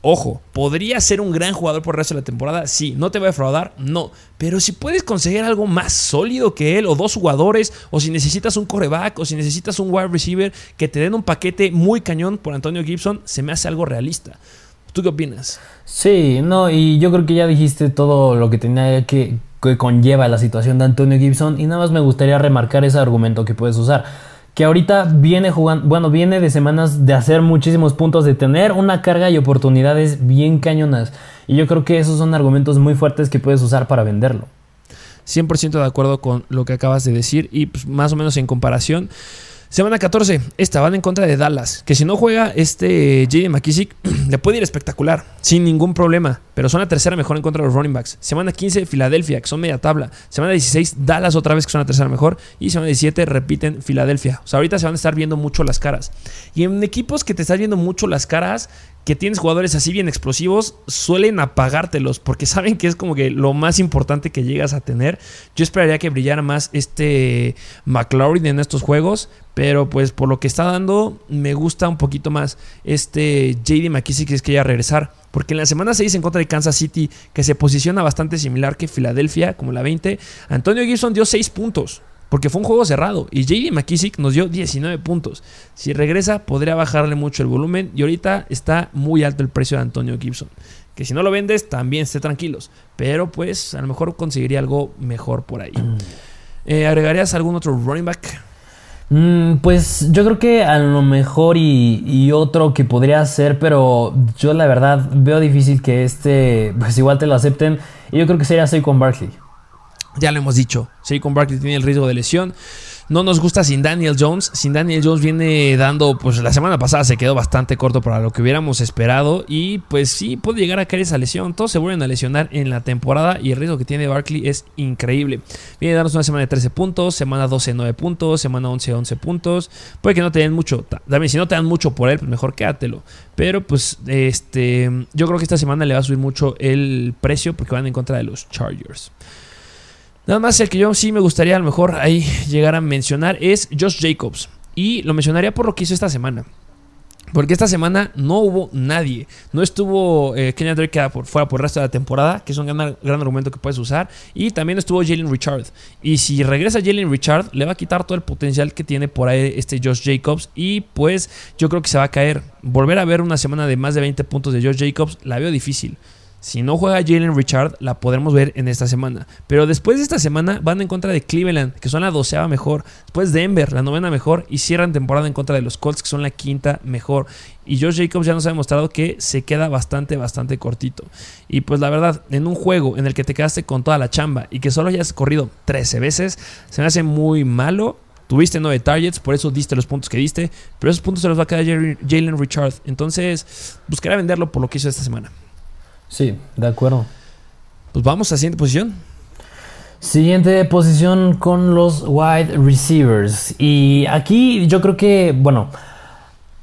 Ojo, ¿podría ser un gran jugador por el resto de la temporada? Sí. ¿No te va a defraudar? No. Pero si puedes conseguir algo más sólido que él, o dos jugadores, o si necesitas un coreback, o si necesitas un wide receiver que te den un paquete muy cañón por Antonio Gibson, se me hace algo realista. ¿Tú qué opinas? Sí, no, y yo creo que ya dijiste todo lo que tenía que, que conlleva la situación de Antonio Gibson, y nada más me gustaría remarcar ese argumento que puedes usar que ahorita viene jugando, bueno, viene de semanas de hacer muchísimos puntos, de tener una carga y oportunidades bien cañonas. Y yo creo que esos son argumentos muy fuertes que puedes usar para venderlo. 100% de acuerdo con lo que acabas de decir y pues, más o menos en comparación. Semana 14, esta van en contra de Dallas. Que si no juega este J.D. McKissick, le puede ir espectacular, sin ningún problema. Pero son la tercera mejor en contra de los running backs. Semana 15, Filadelfia, que son media tabla. Semana 16, Dallas otra vez, que son la tercera mejor. Y semana 17, repiten Filadelfia. O sea, ahorita se van a estar viendo mucho las caras. Y en equipos que te están viendo mucho las caras, que tienes jugadores así bien explosivos, suelen apagártelos porque saben que es como que lo más importante que llegas a tener. Yo esperaría que brillara más este McLaurin en estos juegos, pero pues por lo que está dando, me gusta un poquito más este JD McKissick que es que ya regresar. Porque en la semana 6 en contra de Kansas City, que se posiciona bastante similar que Filadelfia, como la 20, Antonio Gibson dio 6 puntos. Porque fue un juego cerrado. Y JD McKissick nos dio 19 puntos. Si regresa, podría bajarle mucho el volumen. Y ahorita está muy alto el precio de Antonio Gibson. Que si no lo vendes, también esté tranquilos. Pero pues a lo mejor conseguiría algo mejor por ahí. Eh, ¿Agregarías algún otro running back? Mm, pues yo creo que a lo mejor y, y, otro que podría ser, pero yo la verdad veo difícil que este, pues igual te lo acepten. Y yo creo que sería Saquon Barkley. Ya lo hemos dicho, Saquon Barkley tiene el riesgo de lesión. No nos gusta sin Daniel Jones. Sin Daniel Jones viene dando, pues la semana pasada se quedó bastante corto para lo que hubiéramos esperado. Y pues sí, puede llegar a caer esa lesión. Todos se vuelven a lesionar en la temporada y el riesgo que tiene Barkley es increíble. Viene a darnos una semana de 13 puntos, semana 12 9 puntos, semana 11 11 puntos. Puede que no te den mucho. También si no te dan mucho por él, pues mejor quédatelo. Pero pues este, yo creo que esta semana le va a subir mucho el precio porque van en contra de los Chargers. Nada más el que yo sí me gustaría a lo mejor ahí llegar a mencionar es Josh Jacobs. Y lo mencionaría por lo que hizo esta semana. Porque esta semana no hubo nadie. No estuvo eh, Kenyan Drake por, fuera por el resto de la temporada, que es un gran, gran argumento que puedes usar. Y también estuvo Jalen Richard. Y si regresa Jalen Richard, le va a quitar todo el potencial que tiene por ahí este Josh Jacobs. Y pues yo creo que se va a caer. Volver a ver una semana de más de 20 puntos de Josh Jacobs, la veo difícil. Si no juega Jalen Richard, la podremos ver en esta semana. Pero después de esta semana van en contra de Cleveland, que son la doceava mejor. Después Denver, la novena mejor. Y cierran temporada en contra de los Colts, que son la quinta mejor. Y Josh Jacobs ya nos ha demostrado que se queda bastante, bastante cortito. Y pues la verdad, en un juego en el que te quedaste con toda la chamba y que solo hayas corrido 13 veces, se me hace muy malo. Tuviste 9 targets, por eso diste los puntos que diste. Pero esos puntos se los va a quedar Jalen Richard. Entonces, buscaré venderlo por lo que hizo esta semana. Sí, de acuerdo. Pues vamos a la siguiente posición. Siguiente posición con los wide receivers. Y aquí yo creo que, bueno,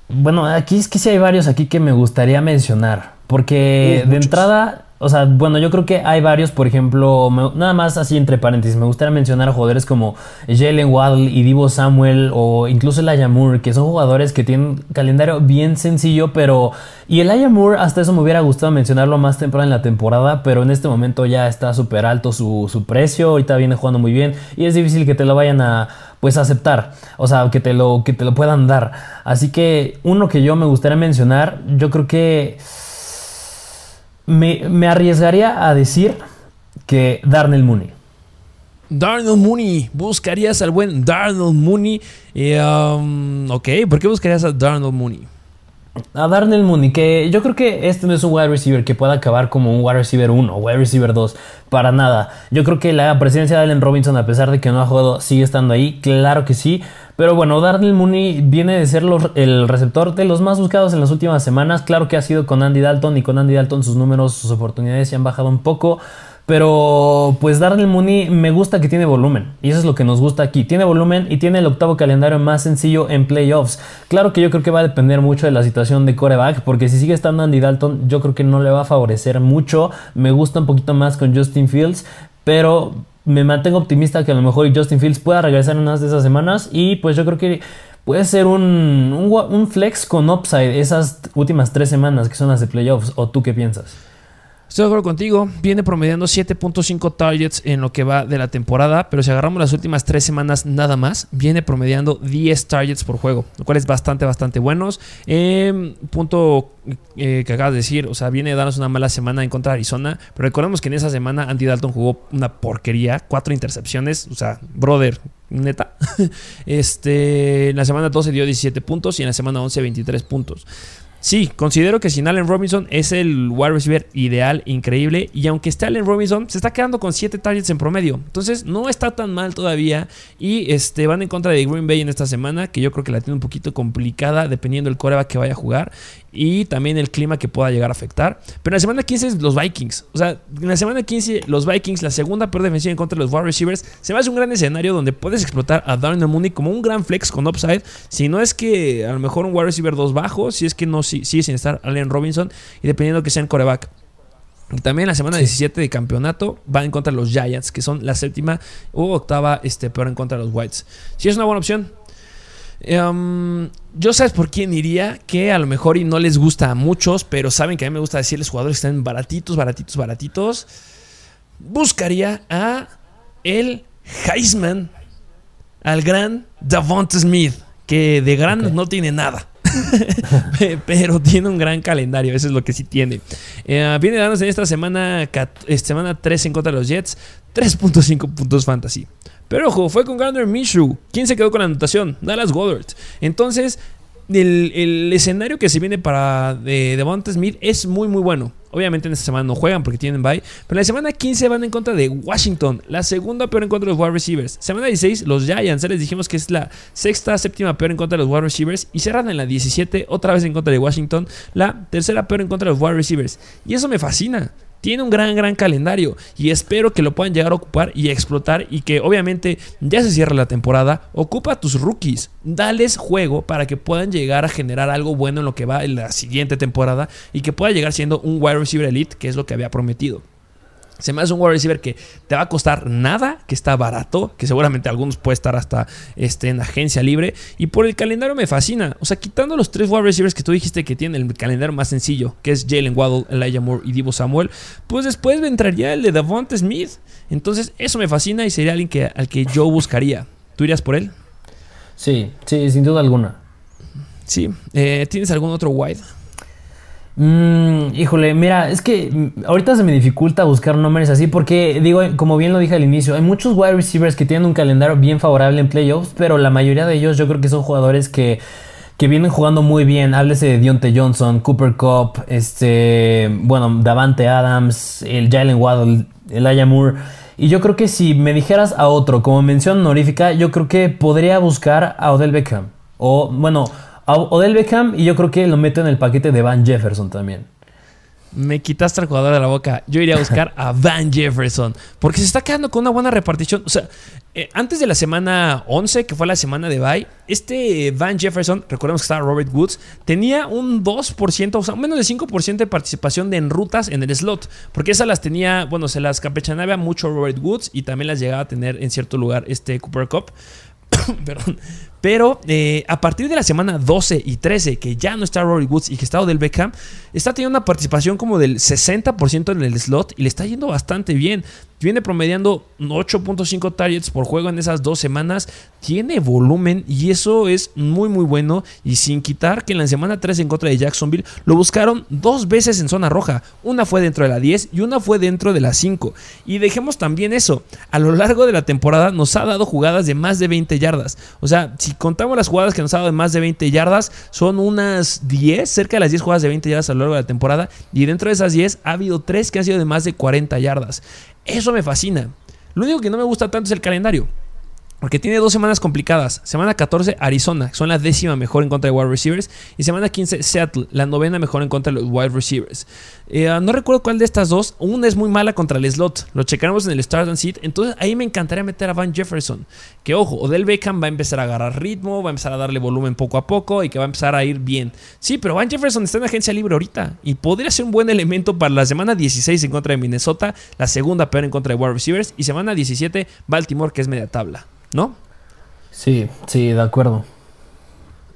bueno, aquí es que sí hay varios aquí que me gustaría mencionar. Porque de entrada o sea, bueno, yo creo que hay varios, por ejemplo, nada más así entre paréntesis, me gustaría mencionar a jugadores como Jalen Waddle y Divo Samuel o incluso el Moore, que son jugadores que tienen calendario bien sencillo, pero... Y el Moore, hasta eso me hubiera gustado mencionarlo más temprano en la temporada, pero en este momento ya está súper alto su, su precio, ahorita viene jugando muy bien y es difícil que te lo vayan a pues aceptar, o sea, que te lo, que te lo puedan dar. Así que uno que yo me gustaría mencionar, yo creo que... Me, arriesgaría a decir que Darnell Mooney. Darnell Mooney, buscarías al buen Darnell Mooney. Eh, um, ok, ¿por qué buscarías a Darnell Mooney? A Darnell Mooney, que yo creo que este no es un wide receiver que pueda acabar como un wide receiver 1 o wide receiver 2, para nada. Yo creo que la presencia de Allen Robinson, a pesar de que no ha jugado, sigue estando ahí, claro que sí. Pero bueno, Darnell Mooney viene de ser el receptor de los más buscados en las últimas semanas. Claro que ha sido con Andy Dalton y con Andy Dalton sus números, sus oportunidades se han bajado un poco. Pero pues Darnell Mooney me gusta que tiene volumen. Y eso es lo que nos gusta aquí. Tiene volumen y tiene el octavo calendario más sencillo en playoffs. Claro que yo creo que va a depender mucho de la situación de coreback. Porque si sigue estando Andy Dalton, yo creo que no le va a favorecer mucho. Me gusta un poquito más con Justin Fields. Pero me mantengo optimista que a lo mejor Justin Fields pueda regresar en unas de esas semanas y pues yo creo que puede ser un, un, flex con upside esas últimas tres semanas que son las de playoffs o tú qué piensas? Estoy de acuerdo contigo. Viene promediando 7.5 targets en lo que va de la temporada, pero si agarramos las últimas tres semanas nada más, viene promediando 10 targets por juego, lo cual es bastante, bastante buenos. Em, punto eh, que acabas de decir, o sea, viene a darnos una mala semana en contra de Arizona, pero recordemos que en esa semana Andy Dalton jugó una porquería, cuatro intercepciones, o sea, brother, neta. Este, en la semana 12 dio 17 puntos y en la semana 11 23 puntos. Sí, considero que sin Allen Robinson es el wide receiver ideal, increíble. Y aunque esté Allen Robinson, se está quedando con 7 targets en promedio. Entonces no está tan mal todavía. Y este, van en contra de Green Bay en esta semana, que yo creo que la tiene un poquito complicada dependiendo del coreback que vaya a jugar y también el clima que pueda llegar a afectar. Pero en la semana 15 los Vikings. O sea, en la semana 15 los Vikings, la segunda peor defensiva en contra de los wide receivers, se me hace un gran escenario donde puedes explotar a Darnell Mooney como un gran flex con upside. Si no es que a lo mejor un wide receiver 2 bajo, si es que no sigue sin estar Allen Robinson y dependiendo que sea en coreback. También la semana 17 de campeonato va en contra de los Giants, que son la séptima u octava este, peor en contra de los Whites. Si es una buena opción, Em, yo sabes por quién iría, que a lo mejor y no les gusta a muchos, pero saben que a mí me gusta decirles jugadores que están baratitos, baratitos, baratitos. Buscaría a el Heisman, al gran Davante Smith, que de gran no tiene nada. pero tiene un gran calendario, eso es lo que sí tiene. Eh, viene dándose en esta semana, semana 3 en contra de los Jets, 3.5 puntos fantasy. Pero ojo, fue con Gardner Minshew. ¿Quién se quedó con la anotación? Dallas Goddard. Entonces, el, escenario que se viene para de Devonta Smith es muy, muy bueno. Obviamente en esta semana no juegan porque tienen bye. Pero la semana 15 van en contra de Washington. La segunda peor en contra de los wide receivers. Semana 16, los Giants. Les dijimos que es la sexta, séptima peor en contra de los wide receivers. Y cerran en la 17, otra vez en contra de Washington. La tercera peor en contra de los wide receivers. Y eso me fascina tiene un gran, gran calendario y espero que lo puedan llegar a ocupar y explotar y que obviamente ya se cierra la temporada, ocupa a tus rookies, dales juego para que puedan llegar a generar algo bueno en lo que va en la siguiente temporada y que pueda llegar siendo un wide receiver elite, que es lo que había prometido. Se me hace un wide receiver que te va a costar nada, que está barato, que seguramente algunos puede estar hasta este, en agencia libre. Y por el calendario me fascina. O sea, quitando los tres wide receivers que tú dijiste que tienen el calendario más sencillo, que es Jalen Waddle, Elijah Moore y Divo Samuel, pues después entraría el de Davante Smith. Entonces, eso me fascina y sería alguien que, al que yo buscaría. ¿Tú irías por él? Sí, sí, sin duda alguna. Sí. Eh, ¿Tienes algún otro wide? Mm, híjole, mira, es que ahorita se me dificulta buscar nombres así porque, digo, como bien lo dije al inicio, hay muchos wide receivers que tienen un calendario bien favorable en playoffs, pero la mayoría de ellos yo creo que son jugadores que, que vienen jugando muy bien. Háblese de Dionte Johnson, Cooper Cup, este, bueno, Davante Adams, el Jalen Waddle, el Moore. Y yo creo que si me dijeras a otro como mención honorífica, yo creo que podría buscar a Odell Beckham. O, bueno, Odell Beckham y yo creo que lo meto en el paquete de Van Jefferson también. Me quitaste al jugador de la boca. Yo iría a buscar a Van Jefferson. Porque se está quedando con una buena repartición. O sea, eh, antes de la semana 11, que fue la semana de bye, este Van Jefferson, recordemos que estaba Robert Woods, tenía un 2%, o sea, menos de 5% de participación de en rutas en el slot. Porque esas las tenía, bueno, se las campechanaba mucho Robert Woods y también las llegaba a tener en cierto lugar este Cooper Cup. Perdón. Pero eh, a partir de la semana 12 y 13, que ya no está Rory Woods y que está Odell Beckham, está teniendo una participación como del 60% en el slot y le está yendo bastante bien. Viene promediando 8.5 targets por juego en esas dos semanas. Tiene volumen y eso es muy muy bueno. Y sin quitar que en la semana 3 en contra de Jacksonville lo buscaron dos veces en zona roja. Una fue dentro de la 10 y una fue dentro de la 5. Y dejemos también eso. A lo largo de la temporada nos ha dado jugadas de más de 20 yardas. O sea, si contamos las jugadas que nos ha dado de más de 20 yardas, son unas 10, cerca de las 10 jugadas de 20 yardas a lo largo de la temporada. Y dentro de esas 10 ha habido 3 que han sido de más de 40 yardas. Eso me fascina. Lo único que no me gusta tanto es el calendario. Porque tiene dos semanas complicadas. Semana 14, Arizona, son la décima mejor en contra de wide receivers. Y semana 15, Seattle, la novena mejor en contra de los wide receivers. Eh, no recuerdo cuál de estas dos. Una es muy mala contra el slot. Lo checaremos en el Start and Seat. Entonces ahí me encantaría meter a Van Jefferson. Que ojo, Odell Beckham va a empezar a agarrar ritmo, va a empezar a darle volumen poco a poco y que va a empezar a ir bien. Sí, pero Van Jefferson está en agencia libre ahorita. Y podría ser un buen elemento para la semana 16 en contra de Minnesota. La segunda peor en contra de wide receivers. Y semana 17, Baltimore, que es media tabla. ¿no? Sí, sí, de acuerdo.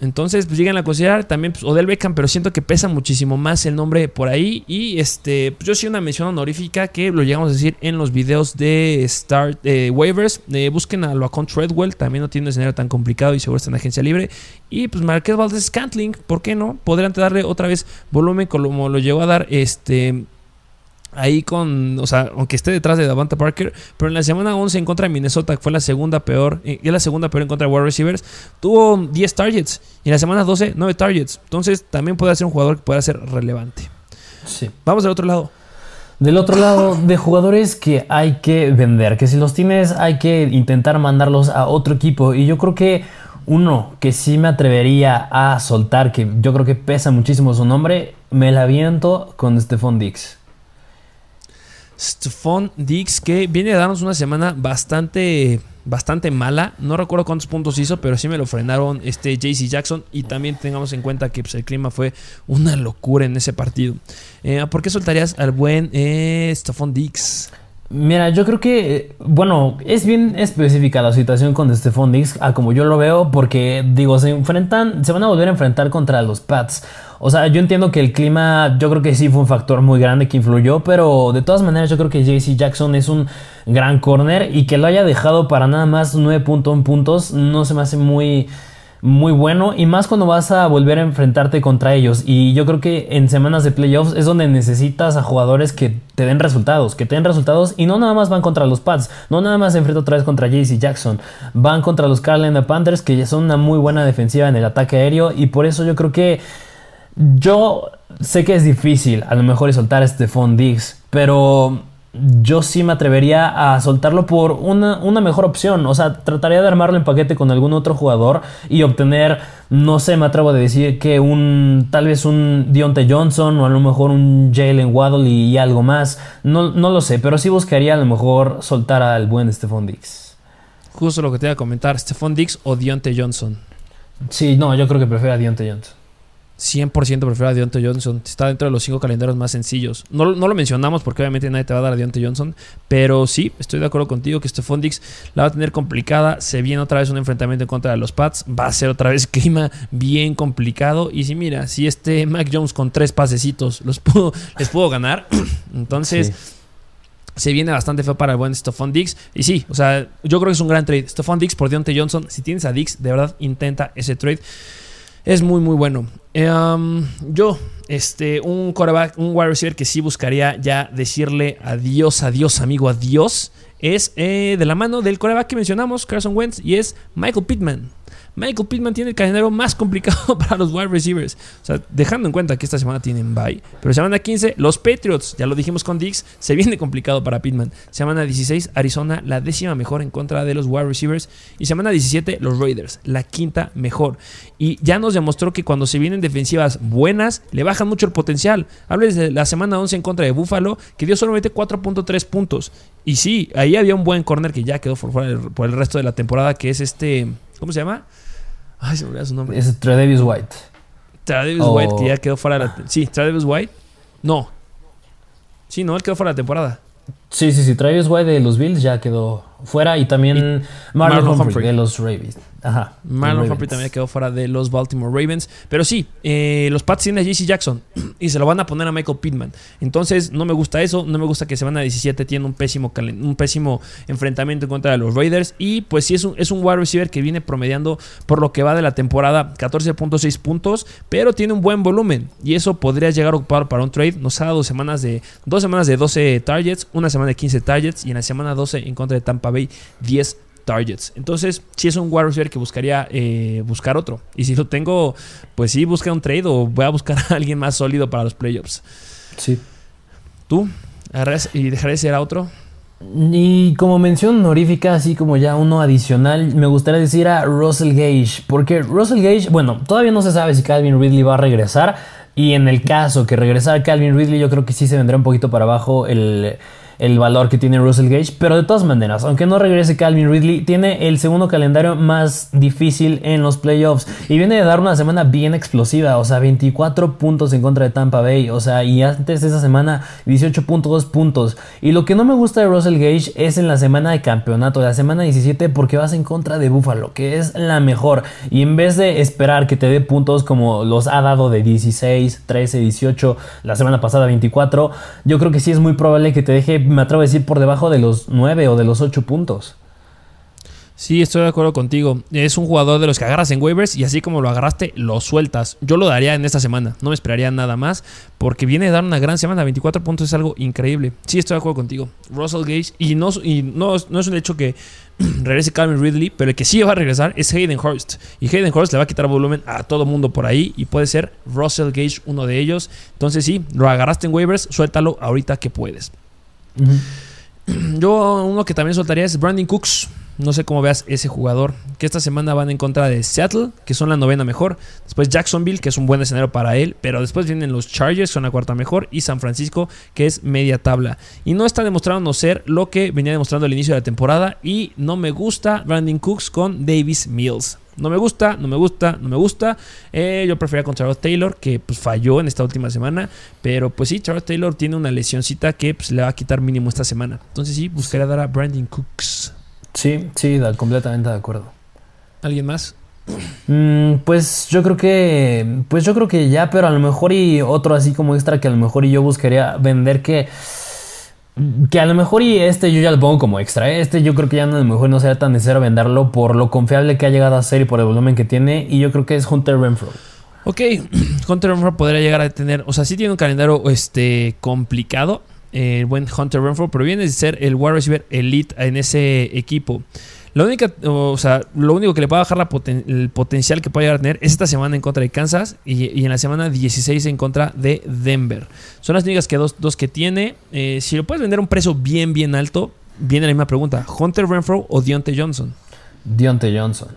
Entonces, pues llegan a considerar también pues, Odell Beckham, pero siento que pesa muchísimo más el nombre por ahí. Y este, pues yo sí una mención honorífica que lo llegamos a decir en los videos de Start eh, Waivers. Eh, busquen a Loacon Treadwell, también no tiene un escenario tan complicado y seguro está en agencia libre. Y pues Marquez Valdez Scantling, ¿por qué no? Podrían darle otra vez volumen como lo llegó a dar este ahí con, o sea, aunque esté detrás de Davanta Parker, pero en la semana 11 en contra de Minnesota, que fue la segunda peor, eh, y es la segunda peor en contra de wide receivers, tuvo 10 targets, y en la semana 12, 9 targets. Entonces también puede ser un jugador que pueda ser relevante. Sí. Vamos del otro lado. Del otro lado, de jugadores que hay que vender, que si los tienes hay que intentar mandarlos a otro equipo. Y yo creo que uno que sí me atrevería a soltar, que yo creo que pesa muchísimo su nombre, me la viento con Stephon Dix. Stephon Dix, que viene a darnos una semana bastante, bastante mala. No recuerdo cuántos puntos hizo, pero sí me lo frenaron este JC Jackson. Y también tengamos en cuenta que pues, el clima fue una locura en ese partido. Eh, ¿Por qué soltarías al buen eh, Stephon Dix? Mira, yo creo que, bueno, es bien específica la situación con Stephon Dix, a como yo lo veo, porque, digo, se enfrentan, se van a volver a enfrentar contra los Pats. O sea, yo entiendo que el clima, yo creo que sí fue un factor muy grande que influyó, pero de todas maneras, yo creo que JC Jackson es un gran corner y que lo haya dejado para nada más 9.1 puntos, no se me hace muy muy bueno y más cuando vas a volver a enfrentarte contra ellos. Y yo creo que en semanas de playoffs es donde necesitas a jugadores que te den resultados, que te den resultados y no nada más van contra los Pats, no nada más se enfrenta otra vez contra JC Jackson, van contra los Carolina Panthers que ya son una muy buena defensiva en el ataque aéreo y por eso yo creo que yo sé que es difícil a lo mejor soltar a Stephon Diggs, pero yo sí me atrevería a soltarlo por una, mejor opción. O sea, trataría de armarlo en paquete con algún otro jugador y obtener, no sé, me atrevo a decir que un, tal vez un Dionte Johnson o a lo mejor un Jalen Waddle y, algo más. No, no, lo sé, pero sí buscaría a lo mejor soltar al buen Stephon Dix. Justo lo que te iba a comentar, Stephon Dix o Dionte Johnson. Sí, no, yo creo que prefiero a Dionte Johnson. 100% prefiero a Deontay Johnson. Está dentro de los cinco calendarios más sencillos. No, lo mencionamos porque obviamente nadie te va a dar a Deontay Johnson. Pero sí, estoy de acuerdo contigo que Stephon Dix la va a tener complicada. Se viene otra vez un enfrentamiento en contra de los Pats. Va a ser otra vez clima bien complicado. Y si mira, si este Mac Jones con tres pasecitos los pudo, les pudo ganar. Entonces... Se viene bastante feo para el buen Stephon Dix. Y sí, o sea, yo creo que es un gran trade. Stephon Dix por Deontay Johnson. Si tienes a Dix, de verdad intenta ese trade. Es muy, muy bueno. Em, yo, este, un quarterback, un wide receiver que sí buscaría ya decirle adiós, adiós, amigo, adiós, es eh, de la mano del quarterback que mencionamos, Carson Wentz, y es Michael Pittman. Michael Pittman tiene el calendario más complicado para los wide receivers. O sea, dejando en cuenta que esta semana tienen bye. Pero semana 15, los Patriots, ya lo dijimos con Dix, se viene complicado para Pittman. Semana 16, Arizona, la décima mejor en contra de los wide receivers. Y semana 17, los Raiders, la quinta mejor. Y ya nos demostró que cuando se vienen defensivas buenas, le bajan mucho el potencial. Hables de la semana 11 en contra de Buffalo, que dio solamente 4.3 puntos. Y sí, ahí había un buen corner que ya quedó fuera por el resto de la temporada, que es este. ¿Cómo se llama? Ay, se me olvidó su nombre. Es Travis White. Travis White, que ya quedó fuera de la. Sí, Travis White. No. Sí, no, él quedó fuera de la temporada. Sí, sí, sí. Travis White de los Bills ya quedó fuera y también Marlon, Humphrey, de los Ravens. Ajá. Marlon Humphrey también quedó fuera de los Baltimore Ravens. Pero sí, eh, los Pats tienen a JC Jackson y se lo van a poner a Michael Pittman. Entonces, no me gusta eso. No me gusta que se van a 17 tiene un pésimo, un pésimo enfrentamiento en contra de los Raiders. Y pues sí, es un, es un wide receiver que viene promediando por lo que va de la temporada 14.6 puntos, pero tiene un buen volumen. Y eso podría llegar a ocupar para un trade. Nos ha dado semanas de, dos semanas de 12 targets, una semana de 15 targets y en la semana 12 en contra de Tampa Bay 10 targets. Entonces, si es un wide receiver que buscaría eh, buscar otro. Y si lo tengo, pues sí, busca un trade o voy a buscar a alguien más sólido para los playoffs. Sí. ¿Tú? ¿Y dejaré de ser a otro? Y como mención honorífica, así como ya uno adicional, me gustaría decir a Russell Gage. Porque Russell Gage, bueno, todavía no se sabe si Calvin Ridley va a regresar. Y en el caso que regresara Calvin Ridley, yo creo que sí se vendrá un poquito para abajo el, el valor que tiene Russell Gage, pero de todas maneras, aunque no regrese Calvin Ridley, tiene el segundo calendario más difícil en los playoffs y viene de dar una semana bien explosiva, o sea, 24 puntos en contra de Tampa Bay, o sea, y antes de esa semana 18.2 puntos. Y lo que no me gusta de Russell Gage es en la semana de campeonato, la semana 17, porque vas en contra de Buffalo, que es la mejor, y en vez de esperar que te dé puntos como los ha dado de 16, 13, 18, la semana pasada 24, yo creo que sí es muy probable que te deje me atrevo a decir, por debajo de los 9 o de los 8 puntos. Sí, estoy de acuerdo contigo. Es un jugador de los que agarras en waivers y así como lo agarraste, lo sueltas. Yo lo daría en esta semana. No me esperaría nada más porque viene a dar una gran semana. 24 puntos es algo increíble. Sí, estoy de acuerdo contigo. Russell Gage. Y no, y no, no es un hecho que regrese Calvin Ridley, pero el que sí va a regresar es Hayden Hurst. Y Hayden Hurst le va a quitar volumen a todo mundo por ahí y puede ser Russell Gage uno de ellos. Entonces sí, lo agarraste en waivers, suéltalo ahorita que puedes. Yo uno que también soltaría es Brandon Cooks. No sé cómo veas ese jugador. Que esta semana van en contra de Seattle, que son la novena mejor. Después Jacksonville, que es un buen escenario para él. Pero después vienen los Chargers, son la cuarta mejor. Y San Francisco, que es media tabla. Y no está demostrando ser lo que venía demostrando al inicio de la temporada. Y no me gusta Brandon Cooks con Davis Mills. No me gusta, no me gusta, no me gusta. Eh, yo prefería con Charles Taylor, que pues falló en esta última semana. Pero pues sí, Charles Taylor tiene una lesioncita que pues, le va a quitar mínimo esta semana. Entonces sí, buscaría dar a Brandon Cooks. Sí, sí, completamente de acuerdo. ¿Alguien más? Mm, pues yo creo que. Pues yo creo que ya, pero a lo mejor y otro así como extra que a lo mejor y yo buscaría vender que que a lo mejor y este yo ya lo pongo como extra. ¿eh? Este yo creo que ya a lo mejor no será tan necesario venderlo por lo confiable que ha llegado a ser y por el volumen que tiene. Y yo creo que es Hunter Renfro. Ok, Hunter Renfro podría llegar a tener, o sea, sí tiene un calendario este, complicado, el buen Hunter Renfro, pero viene de ser el wide receiver elite en ese equipo. La única, o sea, lo único que le puede bajar el potencial que puede llegar a tener es esta semana en contra de Kansas y, en la semana 16 en contra de Denver. Son las únicas que dos, que tiene. Eh, si lo puedes vender a un precio bien, bien alto, viene la misma pregunta. ¿Hunter Renfro o Deontay Johnson? Deontay Johnson.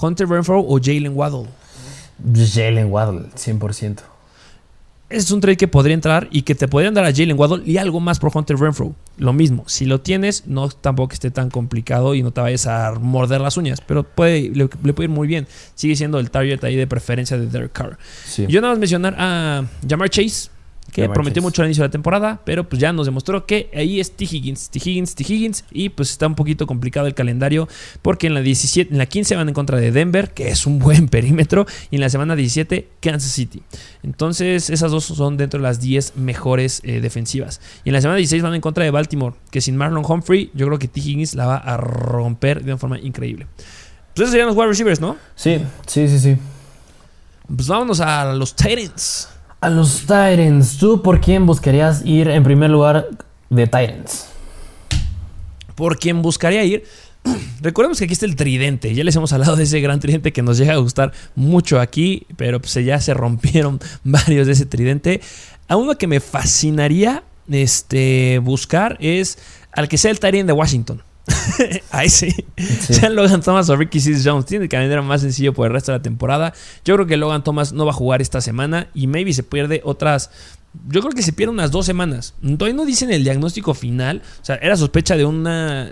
¿Hunter Renfro o Jalen Waddle? Jalen Waddle, 100% es un trade que podría entrar y que te podrían dar a Jalen Waddle y algo más por Hunter Renfro. Lo mismo, si lo tienes, no tampoco esté tan complicado y no te vayas a morder las uñas, pero puede, le, puede ir muy bien. Sigue siendo el target ahí de preferencia de Derek Carr. Yo nada más mencionar a Jamar Chase, que prometió mucho al inicio de la temporada, pero pues ya nos demostró que ahí es T. Higgins, T. Higgins, T. Higgins, y pues está un poquito complicado el calendario, porque en la, 17, en la 15 van en contra de Denver, que es un buen perímetro, y en la semana 17 Kansas City. Entonces esas dos son dentro de las 10 mejores eh, defensivas. Y en la semana 16 van en contra de Baltimore, que sin Marlon Humphrey yo creo que T. Higgins la va a romper de una forma increíble. Pues esos serían los wide receivers, ¿no? Sí, sí, sí, sí. Pues vámonos a los Titans. A los Titans, ¿tú por quién buscarías ir en primer lugar de Titans? Por quién buscaría ir. Recordemos que aquí está el tridente. Ya les hemos hablado de ese gran tridente que nos llega a gustar mucho aquí, pero pues ya se rompieron varios de ese tridente. A uno que me fascinaría este, buscar es al que sea el Tyrant de Washington. Ahí sí. Sean Logan Thomas o Ricky Seas Jones. Tiene el calendario más sencillo por el resto de la temporada. Yo creo que Logan Thomas no va a jugar esta semana y maybe se pierde otras yo creo que se pierde unas dos semanas. Todavía no dicen el diagnóstico final. O sea, era sospecha de un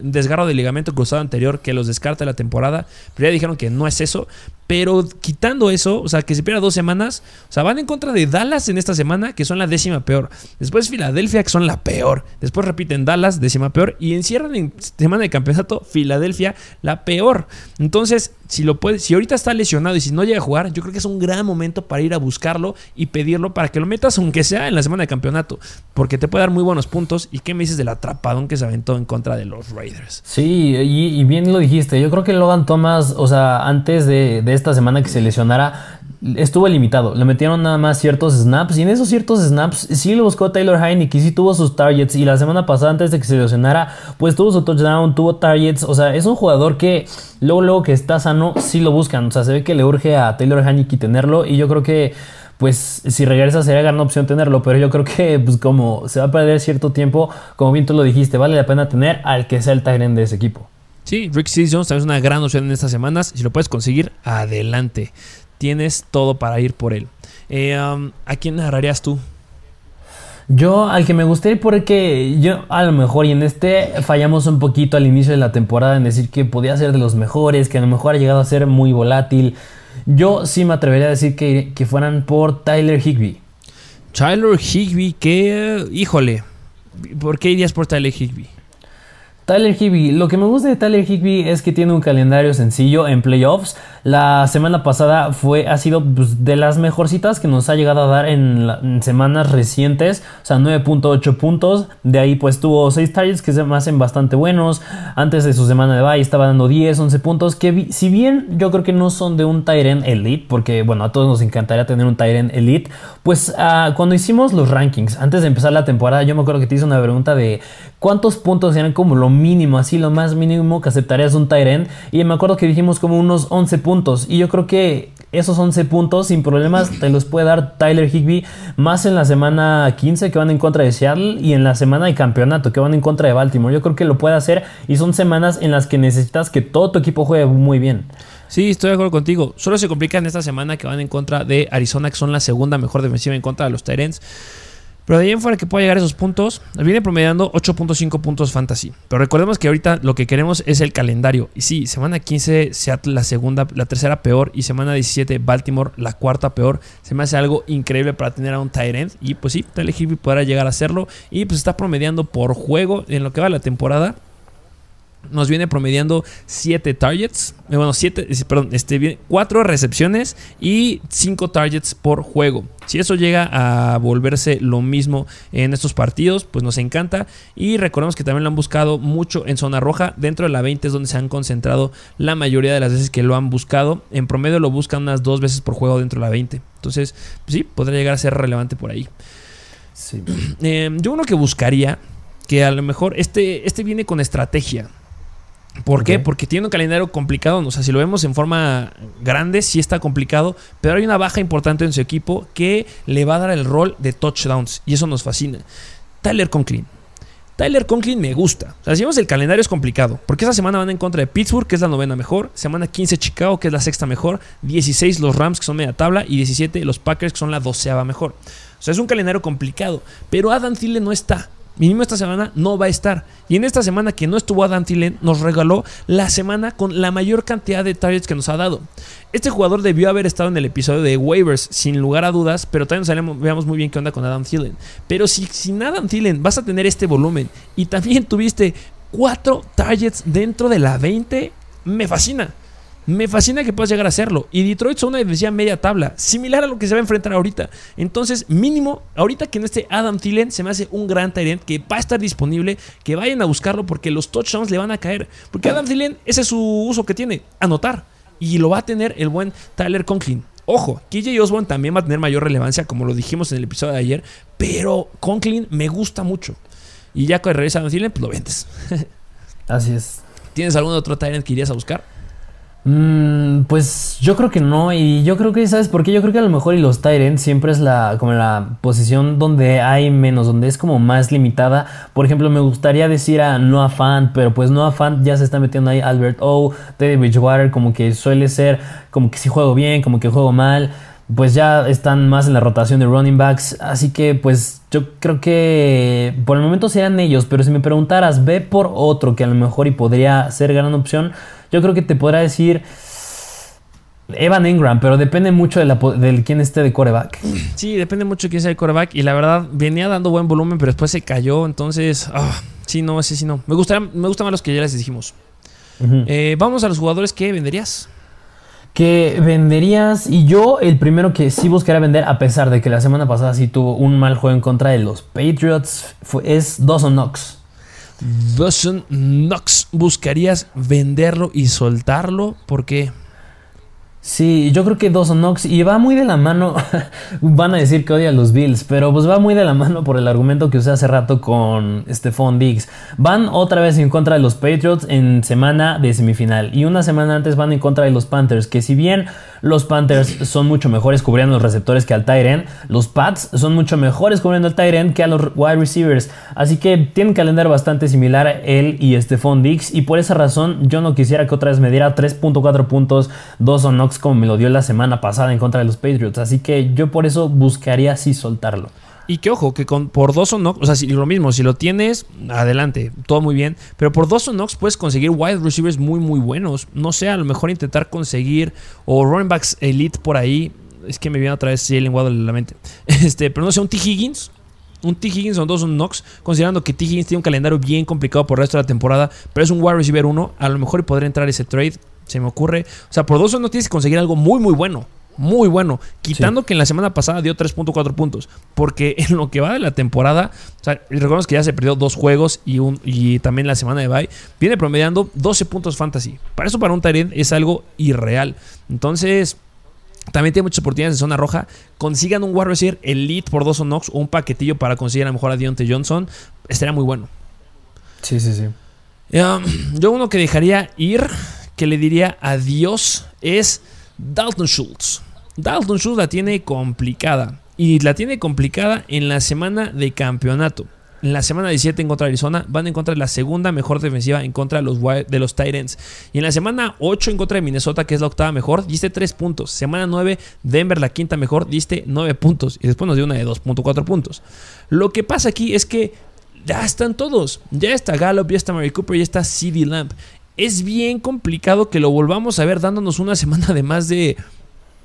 desgarro de ligamento cruzado anterior que los descarta la temporada. Pero ya dijeron que no es eso. Pero quitando eso, o sea, que se pierda dos semanas, o sea, van en contra de Dallas en esta semana, que son la décima peor. Después Filadelfia, que son la peor. Después repiten Dallas, décima peor. Y encierran en semana de campeonato Filadelfia, la peor. Entonces, si lo puede, si ahorita está lesionado y si no llega a jugar, yo creo que es un gran momento para ir a buscarlo y pedirlo para que lo metas, aunque sea en la semana de campeonato. Porque te puede dar muy buenos puntos. ¿Y qué me dices del atrapadón que se aventó en contra de los Raiders? Sí, y, bien lo dijiste. Yo creo que Logan Thomas, o sea, antes de, de esta semana que se lesionara, estuvo limitado. Le metieron nada más ciertos snaps. Y en esos ciertos snaps sí lo buscó Taylor Heineke sí tuvo sus targets. Y la semana pasada, antes de que se lesionara, pues tuvo su touchdown, tuvo targets. O sea, es un jugador que luego, luego que está sano, sí lo buscan. O sea, se ve que le urge a Taylor Heineke tenerlo. Y yo creo que pues si regresa sería gran opción tenerlo, pero yo creo que pues como se va a perder cierto tiempo, como bien tú lo dijiste, vale la pena tener al que sea el Tyrant de ese equipo. Sí, Rick Seas Jones también es una gran opción en estas semanas. Si lo puedes conseguir, adelante. Tienes todo para ir por él. Eh, um, ¿A quién agarrarías tú? Yo al que me gustaría porque yo a lo mejor y en este fallamos un poquito al inicio de la temporada en decir que podía ser de los mejores, que a lo mejor ha llegado a ser muy volátil. Yo sí me atrevería a decir que, que fueran por Tyler Higby. Tyler Higby, que híjole, ¿por qué irías por Tyler Higby? Tyler Higby, lo que me gusta de Tyler Higby es que tiene un calendario sencillo en playoffs. La semana pasada fue, ha sido pues, de las mejorcitas que nos ha llegado a dar en, semanas recientes. O sea, 9.8 puntos. De ahí pues tuvo 6 targets que se me hacen bastante buenos. Antes de su semana de bye estaba dando 10, 11 puntos. Que si bien yo creo que no son de un Tyrant Elite, porque bueno, a todos nos encantaría tener un Tyrant Elite. Pues uh, cuando hicimos los rankings, antes de empezar la temporada, yo me acuerdo que te hice una pregunta de cuántos puntos eran como lo mínimo, así lo más mínimo que aceptarías un Tyrant. Y me acuerdo que dijimos como unos 11 puntos. Y yo creo que esos 11 puntos sin problemas te los puede dar Tyler Higby más en la semana 15 que van en contra de Seattle y en la semana de campeonato que van en contra de Baltimore. Yo creo que lo puede hacer y son semanas en las que necesitas que todo tu equipo juegue muy bien. Sí, estoy de acuerdo contigo. Solo se complica en esta semana que van en contra de Arizona, que son la segunda mejor defensiva en contra de los Tyrants. Pero de ahí en fuera que pueda llegar a esos puntos, viene promediando 8.5 puntos fantasy. Pero recordemos que ahorita lo que queremos es el calendario. Y sí, semana 15 Seattle la segunda, la tercera peor y semana 17 Baltimore la cuarta peor. Se me hace algo increíble para tener a un tight y pues sí, Tyler podrá llegar a hacerlo y pues está promediando por juego en lo que va la temporada nos viene promediando 7 targets, eh, bueno, 7, perdón, este, 4 recepciones y 5 targets por juego. Si eso llega a volverse lo mismo en estos partidos, pues nos encanta. Y recordemos que también lo han buscado mucho en zona roja. Dentro de la 20 es donde se han concentrado la mayoría de las veces que lo han buscado. En promedio lo buscan unas dos veces por juego dentro de la 20. Entonces, pues sí, podría llegar a ser relevante por ahí. Eh, yo uno que buscaría, que a lo mejor este, este viene con estrategia. ¿Por qué? Porque tiene un calendario complicado. O sea, si lo vemos en forma grande, sí está complicado. Pero hay una baja importante en su equipo que le va a dar el rol de touchdowns. Y eso nos fascina. Tyler Conklin. Tyler Conklin me gusta. O sea, si vemos el calendario es complicado. Porque esa semana van en contra de Pittsburgh, que es la novena mejor. Semana 15 Chicago, que es la sexta mejor. 16 los Rams, que son media tabla. Y 17 los Packers, que son la doceava mejor. O sea, es un calendario complicado. Pero Adam Thielen no está mínimo esta semana no va a estar. Y en esta semana que no estuvo Adam Thielen, nos regaló la semana con la mayor cantidad de targets que nos ha dado. Este jugador debió haber estado en el episodio de waivers, sin lugar a dudas, pero también nos veamos muy bien qué onda con Adam Thielen. Pero si sin Adam Thielen vas a tener este volumen y también tuviste cuatro targets dentro de la 20, me fascina. Me fascina que puedas llegar a hacerlo. Y Detroit son una defensiva media tabla, similar a lo que se va a enfrentar ahorita. Entonces, mínimo, ahorita que no esté Adam Thielen, se me hace un gran talent que va a estar disponible, que vayan a buscarlo porque los touchdowns le van a caer. Porque Adam Thielen, ese es su uso que tiene, anotar. Y lo va a tener el buen Tyler Conklin. Ojo, KJ Osborne también va a tener mayor relevancia, como lo dijimos en el episodio de ayer, pero Conklin me gusta mucho. Y ya cuando regresa Adam Thielen, pues lo vendes. Así es. ¿Tienes algún otro Tyrant que irías a buscar? Mm, pues yo creo que no, y yo creo que, ¿sabes por qué? Yo creo que a lo mejor y los Tyrants siempre es la, como la posición donde hay menos, donde es como más limitada. Por ejemplo, me gustaría decir a Noah Fant, pero pues Noah Fant ya se está metiendo ahí Albert O, Teddy Bridgewater, como que suele ser, como que si juego bien, como que juego mal, pues ya están más en la rotación de running backs. Así que pues yo creo que por el momento serían ellos, pero si me preguntaras, ve por otro que a lo mejor y podría ser gran opción. Yo creo que te podrá decir Evan Ingram, pero depende mucho de, la, quién esté de coreback. Sí, depende mucho de quién sea el coreback. Y la verdad, venía dando buen volumen, pero después se cayó. Entonces, ah, sí, no, ese sí no. Me, me gustan más los que ya les dijimos. Eh, vamos a los jugadores que venderías. Que venderías, y yo el primero que sí buscaría vender, a pesar de que la semana pasada sí tuvo un mal juego en contra de los Patriots, es Dawson Knox. Dawson Knox, ¿buscarías venderlo y soltarlo? ¿Por qué? Sí, yo creo que Dawson Knox, y va muy de la mano, van a decir que odia a los Bills, pero pues va muy de la mano por el argumento que usé hace rato con Stephon Diggs. Van otra vez en contra de los Patriots en semana de semifinal, y una semana antes van en contra de los Panthers, que si bien los Panthers son mucho mejores cubriendo los receptores que al Tyrant. Los Pats son mucho mejores cubriendo al Tyrant que a los wide receivers. Así que tienen calendario bastante similar él y Stephon Dix. Y por esa razón yo no quisiera que otra vez me diera 3.4 puntos Dawson Knox como me lo dio la semana pasada en contra de los Patriots. Así que yo por eso buscaría así soltarlo. Y que ojo, que con, por dos o Knox, o sea, si, lo mismo, si lo tienes, adelante, todo muy bien. Pero por dos o Knox puedes conseguir wide receivers muy, muy buenos. No sé, a lo mejor intentar conseguir o running backs elite por ahí. Es que me viene otra vez Jalen Waddle en la mente. Este, pero no sé, un T. Higgins. Un T. Higgins o dos Knox, considerando que T. Higgins tiene un calendario bien complicado por el resto de la temporada, pero es un wide receiver uno, a lo mejor podría entrar ese trade, se me ocurre. O sea, por dos no tienes que conseguir algo muy, muy bueno muy bueno. Quitando que en la semana pasada dio 3.4 puntos. Porque en lo que va de la temporada, o sea, recordemos que ya se perdió dos juegos y, un, y también la semana de bye, viene promediando 12 puntos fantasy. Para eso, para un Tyrant es algo irreal. Entonces, también tiene muchas oportunidades en zona roja. Consigan un wide receiver elite por dos Knox o un paquetillo para conseguir a lo mejor a Deontay Johnson. Estaría muy bueno. Sí, sí, sí. yo uno que dejaría ir, que le diría adiós, es Dalton Schultz. Dalton Schultz la tiene complicada. Y la tiene complicada en la semana de campeonato. En la semana 17 en contra de Arizona van en contra de la segunda mejor defensiva en contra de los, de los Titans. Y en la semana 8 en contra de Minnesota, que es la octava mejor, diste 3 puntos. Semana 9, Denver, la quinta mejor, diste 9 puntos. Y después nos dio una de 2.4 puntos. Lo que pasa aquí es que ya están todos. Ya está Gallup, ya está Mary Cooper, ya está CD Lamp. Es bien complicado que lo volvamos a ver dándonos una semana de más de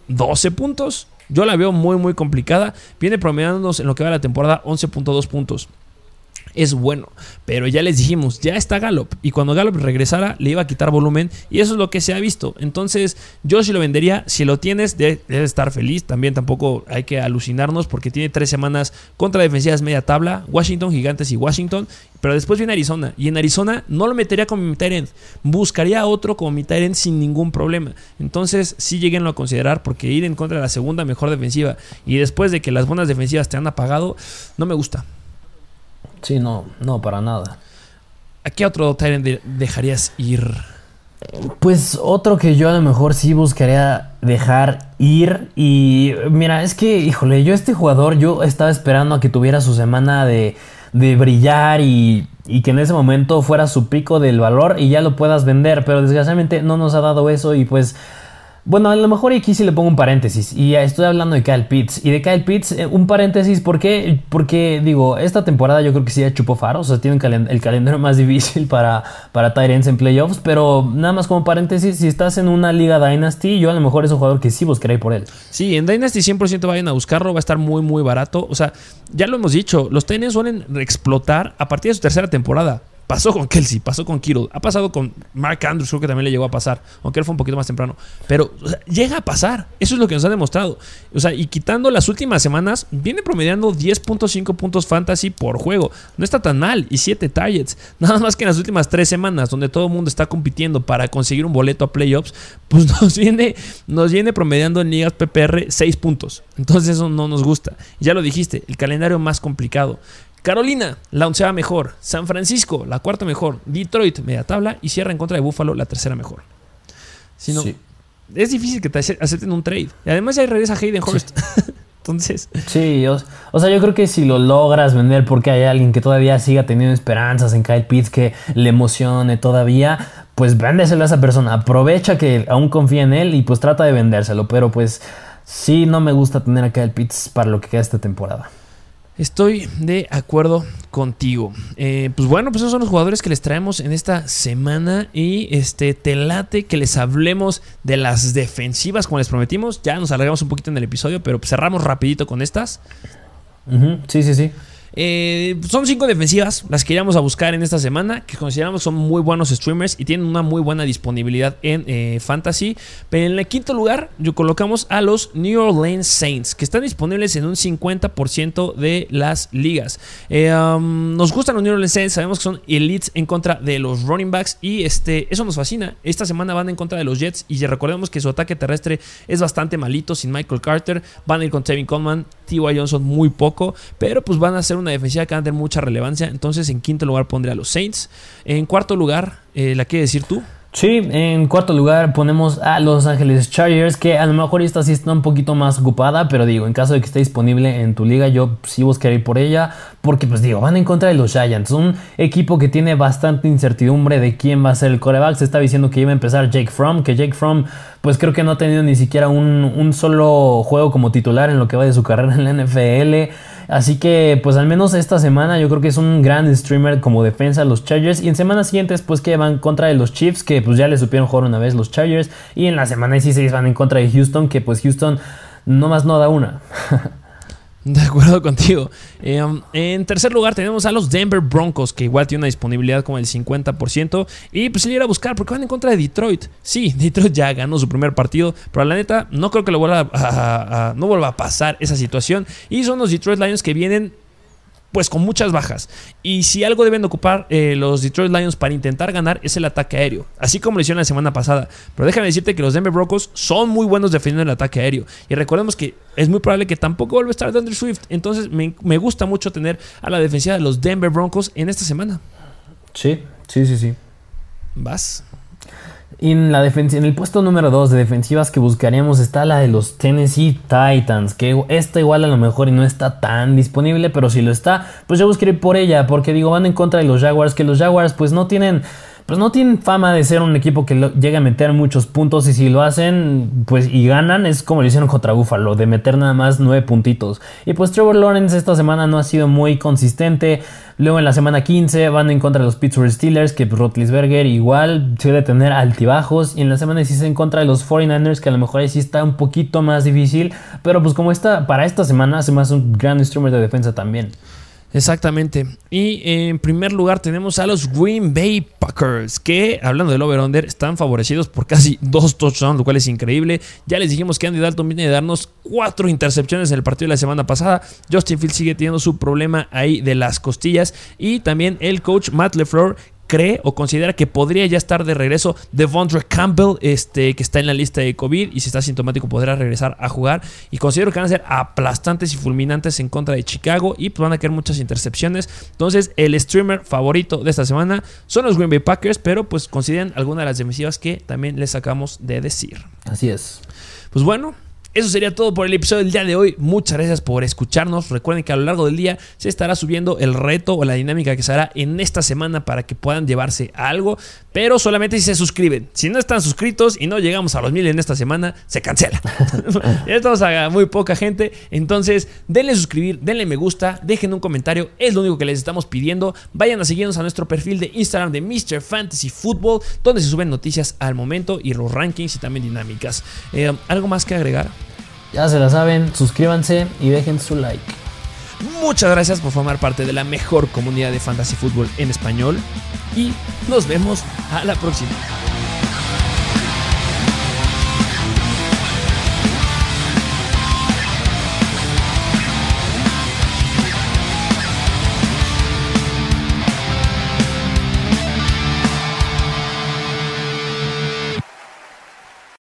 12 puntos. Yo la veo muy, muy complicada. Viene promediándonos en lo que va la temporada 11.2 puntos es bueno. Pero ya les dijimos, ya está Gallup. Y cuando Gallup regresara, le iba a quitar volumen. Y eso es lo que se ha visto. Entonces, yo sí lo vendería. Si lo tienes, debes estar feliz. También tampoco hay que alucinarnos porque tiene tres semanas contra defensivas media tabla. Washington, Gigantes y Washington. Pero después viene Arizona. Y en Arizona no lo metería como mi Tyrant. Buscaría otro como mi Tyrant sin ningún problema. Entonces, sí lleguenlo a considerar porque ir en contra de la segunda mejor defensiva y después de que las buenas defensivas te han apagado, no me gusta. Sí, no, no, para nada. ¿A qué otro Tyrant dejarías ir? Pues otro que yo a lo mejor sí buscaría dejar ir. Y mira, es que, híjole, yo este jugador, yo estaba esperando a que tuviera su semana de, de brillar y, y, que en ese momento fuera su pico del valor y ya lo puedas vender. Pero desgraciadamente no nos ha dado eso y pues bueno, a lo mejor aquí sí le pongo un paréntesis. Y estoy hablando de Kyle Pitts. Y de Kyle Pitts, eh, un paréntesis, ¿por qué? Porque, digo, esta temporada yo creo que sí ya chupó faros. O sea, tiene el calendario más difícil para, para Tyrants en playoffs. Pero nada más como paréntesis, si estás en una liga Dynasty, yo a lo mejor es un jugador que sí buscaré por él. Sí, en Dynasty 100% vayan a buscarlo. Va a estar muy, muy barato. O sea, ya lo hemos dicho, los Titans suelen explotar a partir de su tercera temporada. Pasó con Kelsey, pasó con Kittle, ha pasado con Mark Andrews, creo que también le llegó a pasar, aunque él fue un poquito más temprano. Pero llega a pasar, eso es lo que nos ha demostrado. O sea, y quitando las últimas semanas, viene promediando 10.5 puntos fantasy por juego. No está tan mal, y 7 targets. Nada más que en las últimas 3 semanas, donde todo el mundo está compitiendo para conseguir un boleto a playoffs, pues nos viene, nos viene promediando en ligas PPR 6 puntos. Entonces eso no nos gusta. Ya lo dijiste, el calendario más complicado. Carolina, la onceava mejor. San Francisco, la cuarta mejor. Detroit, media tabla. Y cierra en contra de Buffalo, la tercera mejor. Si no, es difícil que te acepten un trade. Y además ya regresa Hayden Hurst. Entonces. Sí, o, sea, yo creo que si lo logras vender porque hay alguien que todavía siga teniendo esperanzas en Kyle Pitts, que le emocione todavía, pues véndeselo a esa persona. Aprovecha que aún confía en él y pues trata de vendérselo. Pero pues sí, no me gusta tener a Kyle Pitts para lo que queda esta temporada. Estoy de acuerdo contigo. Eh, pues bueno, pues esos son los jugadores que les traemos en esta semana. Y este, te late que les hablemos de las defensivas, como les prometimos. Ya nos alargamos un poquito en el episodio, pero cerramos rapidito con estas. Sí, sí, sí. Eh, son cinco defensivas las que íbamos a buscar en esta semana, que consideramos son muy buenos streamers y tienen una muy buena disponibilidad en eh, Fantasy. Pero en el quinto lugar, yo colocamos a los New Orleans Saints, que están disponibles en un 50% de las ligas. Eh, um, nos gustan los New Orleans Saints, sabemos que son elites en contra de los running backs y este, eso nos fascina. Esta semana van en contra de los Jets y recordemos que su ataque terrestre es bastante malito sin Michael Carter. Van a ir con Tevin Coleman, T.Y. Johnson muy poco, pero pues van a ser un una defensiva que va a tener mucha relevancia. Entonces, en quinto lugar pondré a los Saints. En cuarto lugar, eh, ¿la quieres decir tú? Sí, en cuarto lugar ponemos a Los Ángeles Chargers, que a lo mejor esta sí está un poquito más ocupada, pero digo, en caso de que esté disponible en tu liga, yo sí buscaré ir por ella, porque pues digo, van en contra de los Giants, un equipo que tiene bastante incertidumbre de quién va a ser el coreback, se está diciendo que iba a empezar Jake Fromm, que Jake Fromm pues creo que no ha tenido ni siquiera un, un solo juego como titular en lo que va de su carrera en la NFL, Así que pues al menos esta semana yo creo que es un gran streamer como defensa a los Chargers. Y en semanas siguientes pues que van contra de los Chiefs que pues ya le supieron jugar una vez los Chargers. Y en la semana 16 van en contra de Houston que pues Houston no más no da una. De acuerdo contigo. Um, en tercer lugar tenemos a los Denver Broncos, que igual tiene una disponibilidad como el 50%. Y pues ir a buscar, porque van en contra de Detroit. Sí, Detroit ya ganó su primer partido, pero la neta no creo que lo vuelva a, no vuelva a pasar esa situación. Y son los Detroit Lions que vienen pues con muchas bajas. Y si algo deben ocupar eh, los Detroit Lions para intentar ganar es el ataque aéreo, así como lo hicieron la semana pasada. Pero déjame decirte que los Denver Broncos son muy buenos defendiendo el ataque aéreo. Y recordemos que es muy probable que tampoco vuelva a estar Thunder Swift. Entonces me, me gusta mucho tener a la defensiva de los Denver Broncos en esta semana. Sí, sí, sí, sí. Vas. En, la en el puesto número 2 de defensivas que buscaríamos está la de los Tennessee Titans, que esta igual a lo mejor no está tan disponible, pero si lo está, pues yo buscaré por ella, porque digo, van en contra de los Jaguars, que los Jaguars pues no tienen pues no tienen fama de ser un equipo que llegue a meter muchos puntos y si lo hacen pues y ganan es como lo hicieron contra Buffalo, de meter nada más nueve puntitos. Y pues Trevor Lawrence esta semana no ha sido muy consistente. Luego en la semana 15 van en contra de los Pittsburgh Steelers, que pues, Rotlisberger igual suele tener altibajos. Y en la semana 16 en contra de los 49ers, que a lo mejor ahí sí está un poquito más difícil. Pero pues como está, para esta semana hace más un gran instrumento de defensa también. Exactamente. Y en primer lugar tenemos a los Green Bay Packers, que hablando del over-under, están favorecidos por casi dos touchdowns, lo cual es increíble. Ya les dijimos que Andy Dalton viene de darnos cuatro intercepciones en el partido de la semana pasada. Justin Fields sigue teniendo su problema ahí de las costillas. Y también el coach Matt LeFleur, cree o considera que podría ya estar de regreso Devondre Campbell, este, que está en la lista de COVID y si está sintomático podrá regresar a jugar. Y considero que van a ser aplastantes y fulminantes en contra de Chicago y pues van a caer muchas intercepciones. Entonces, el streamer favorito de esta semana son los Green Bay Packers, pero pues consideren algunas de las defensivas que también les sacamos de decir. Así es. Pues bueno, eso sería todo por el episodio del día de hoy. Muchas gracias por escucharnos. Recuerden que a lo largo del día se estará subiendo el reto o la dinámica que se hará en esta semana para que puedan llevarse algo, pero solamente si se suscriben. Si no están suscritos y no llegamos a los mil en esta semana, se cancela. ya estamos a muy poca gente. Entonces, denle suscribir, denle me gusta, dejen un comentario. Es lo único que les estamos pidiendo. Vayan a seguirnos a nuestro perfil de Instagram de Mr. Fantasy Football, donde se suben noticias al momento y los rankings y también dinámicas. Eh, ¿Algo más que agregar? Ya se la saben, suscríbanse y dejen su like. Muchas gracias por formar parte de la mejor comunidad de fantasy fútbol en español y nos vemos a la próxima.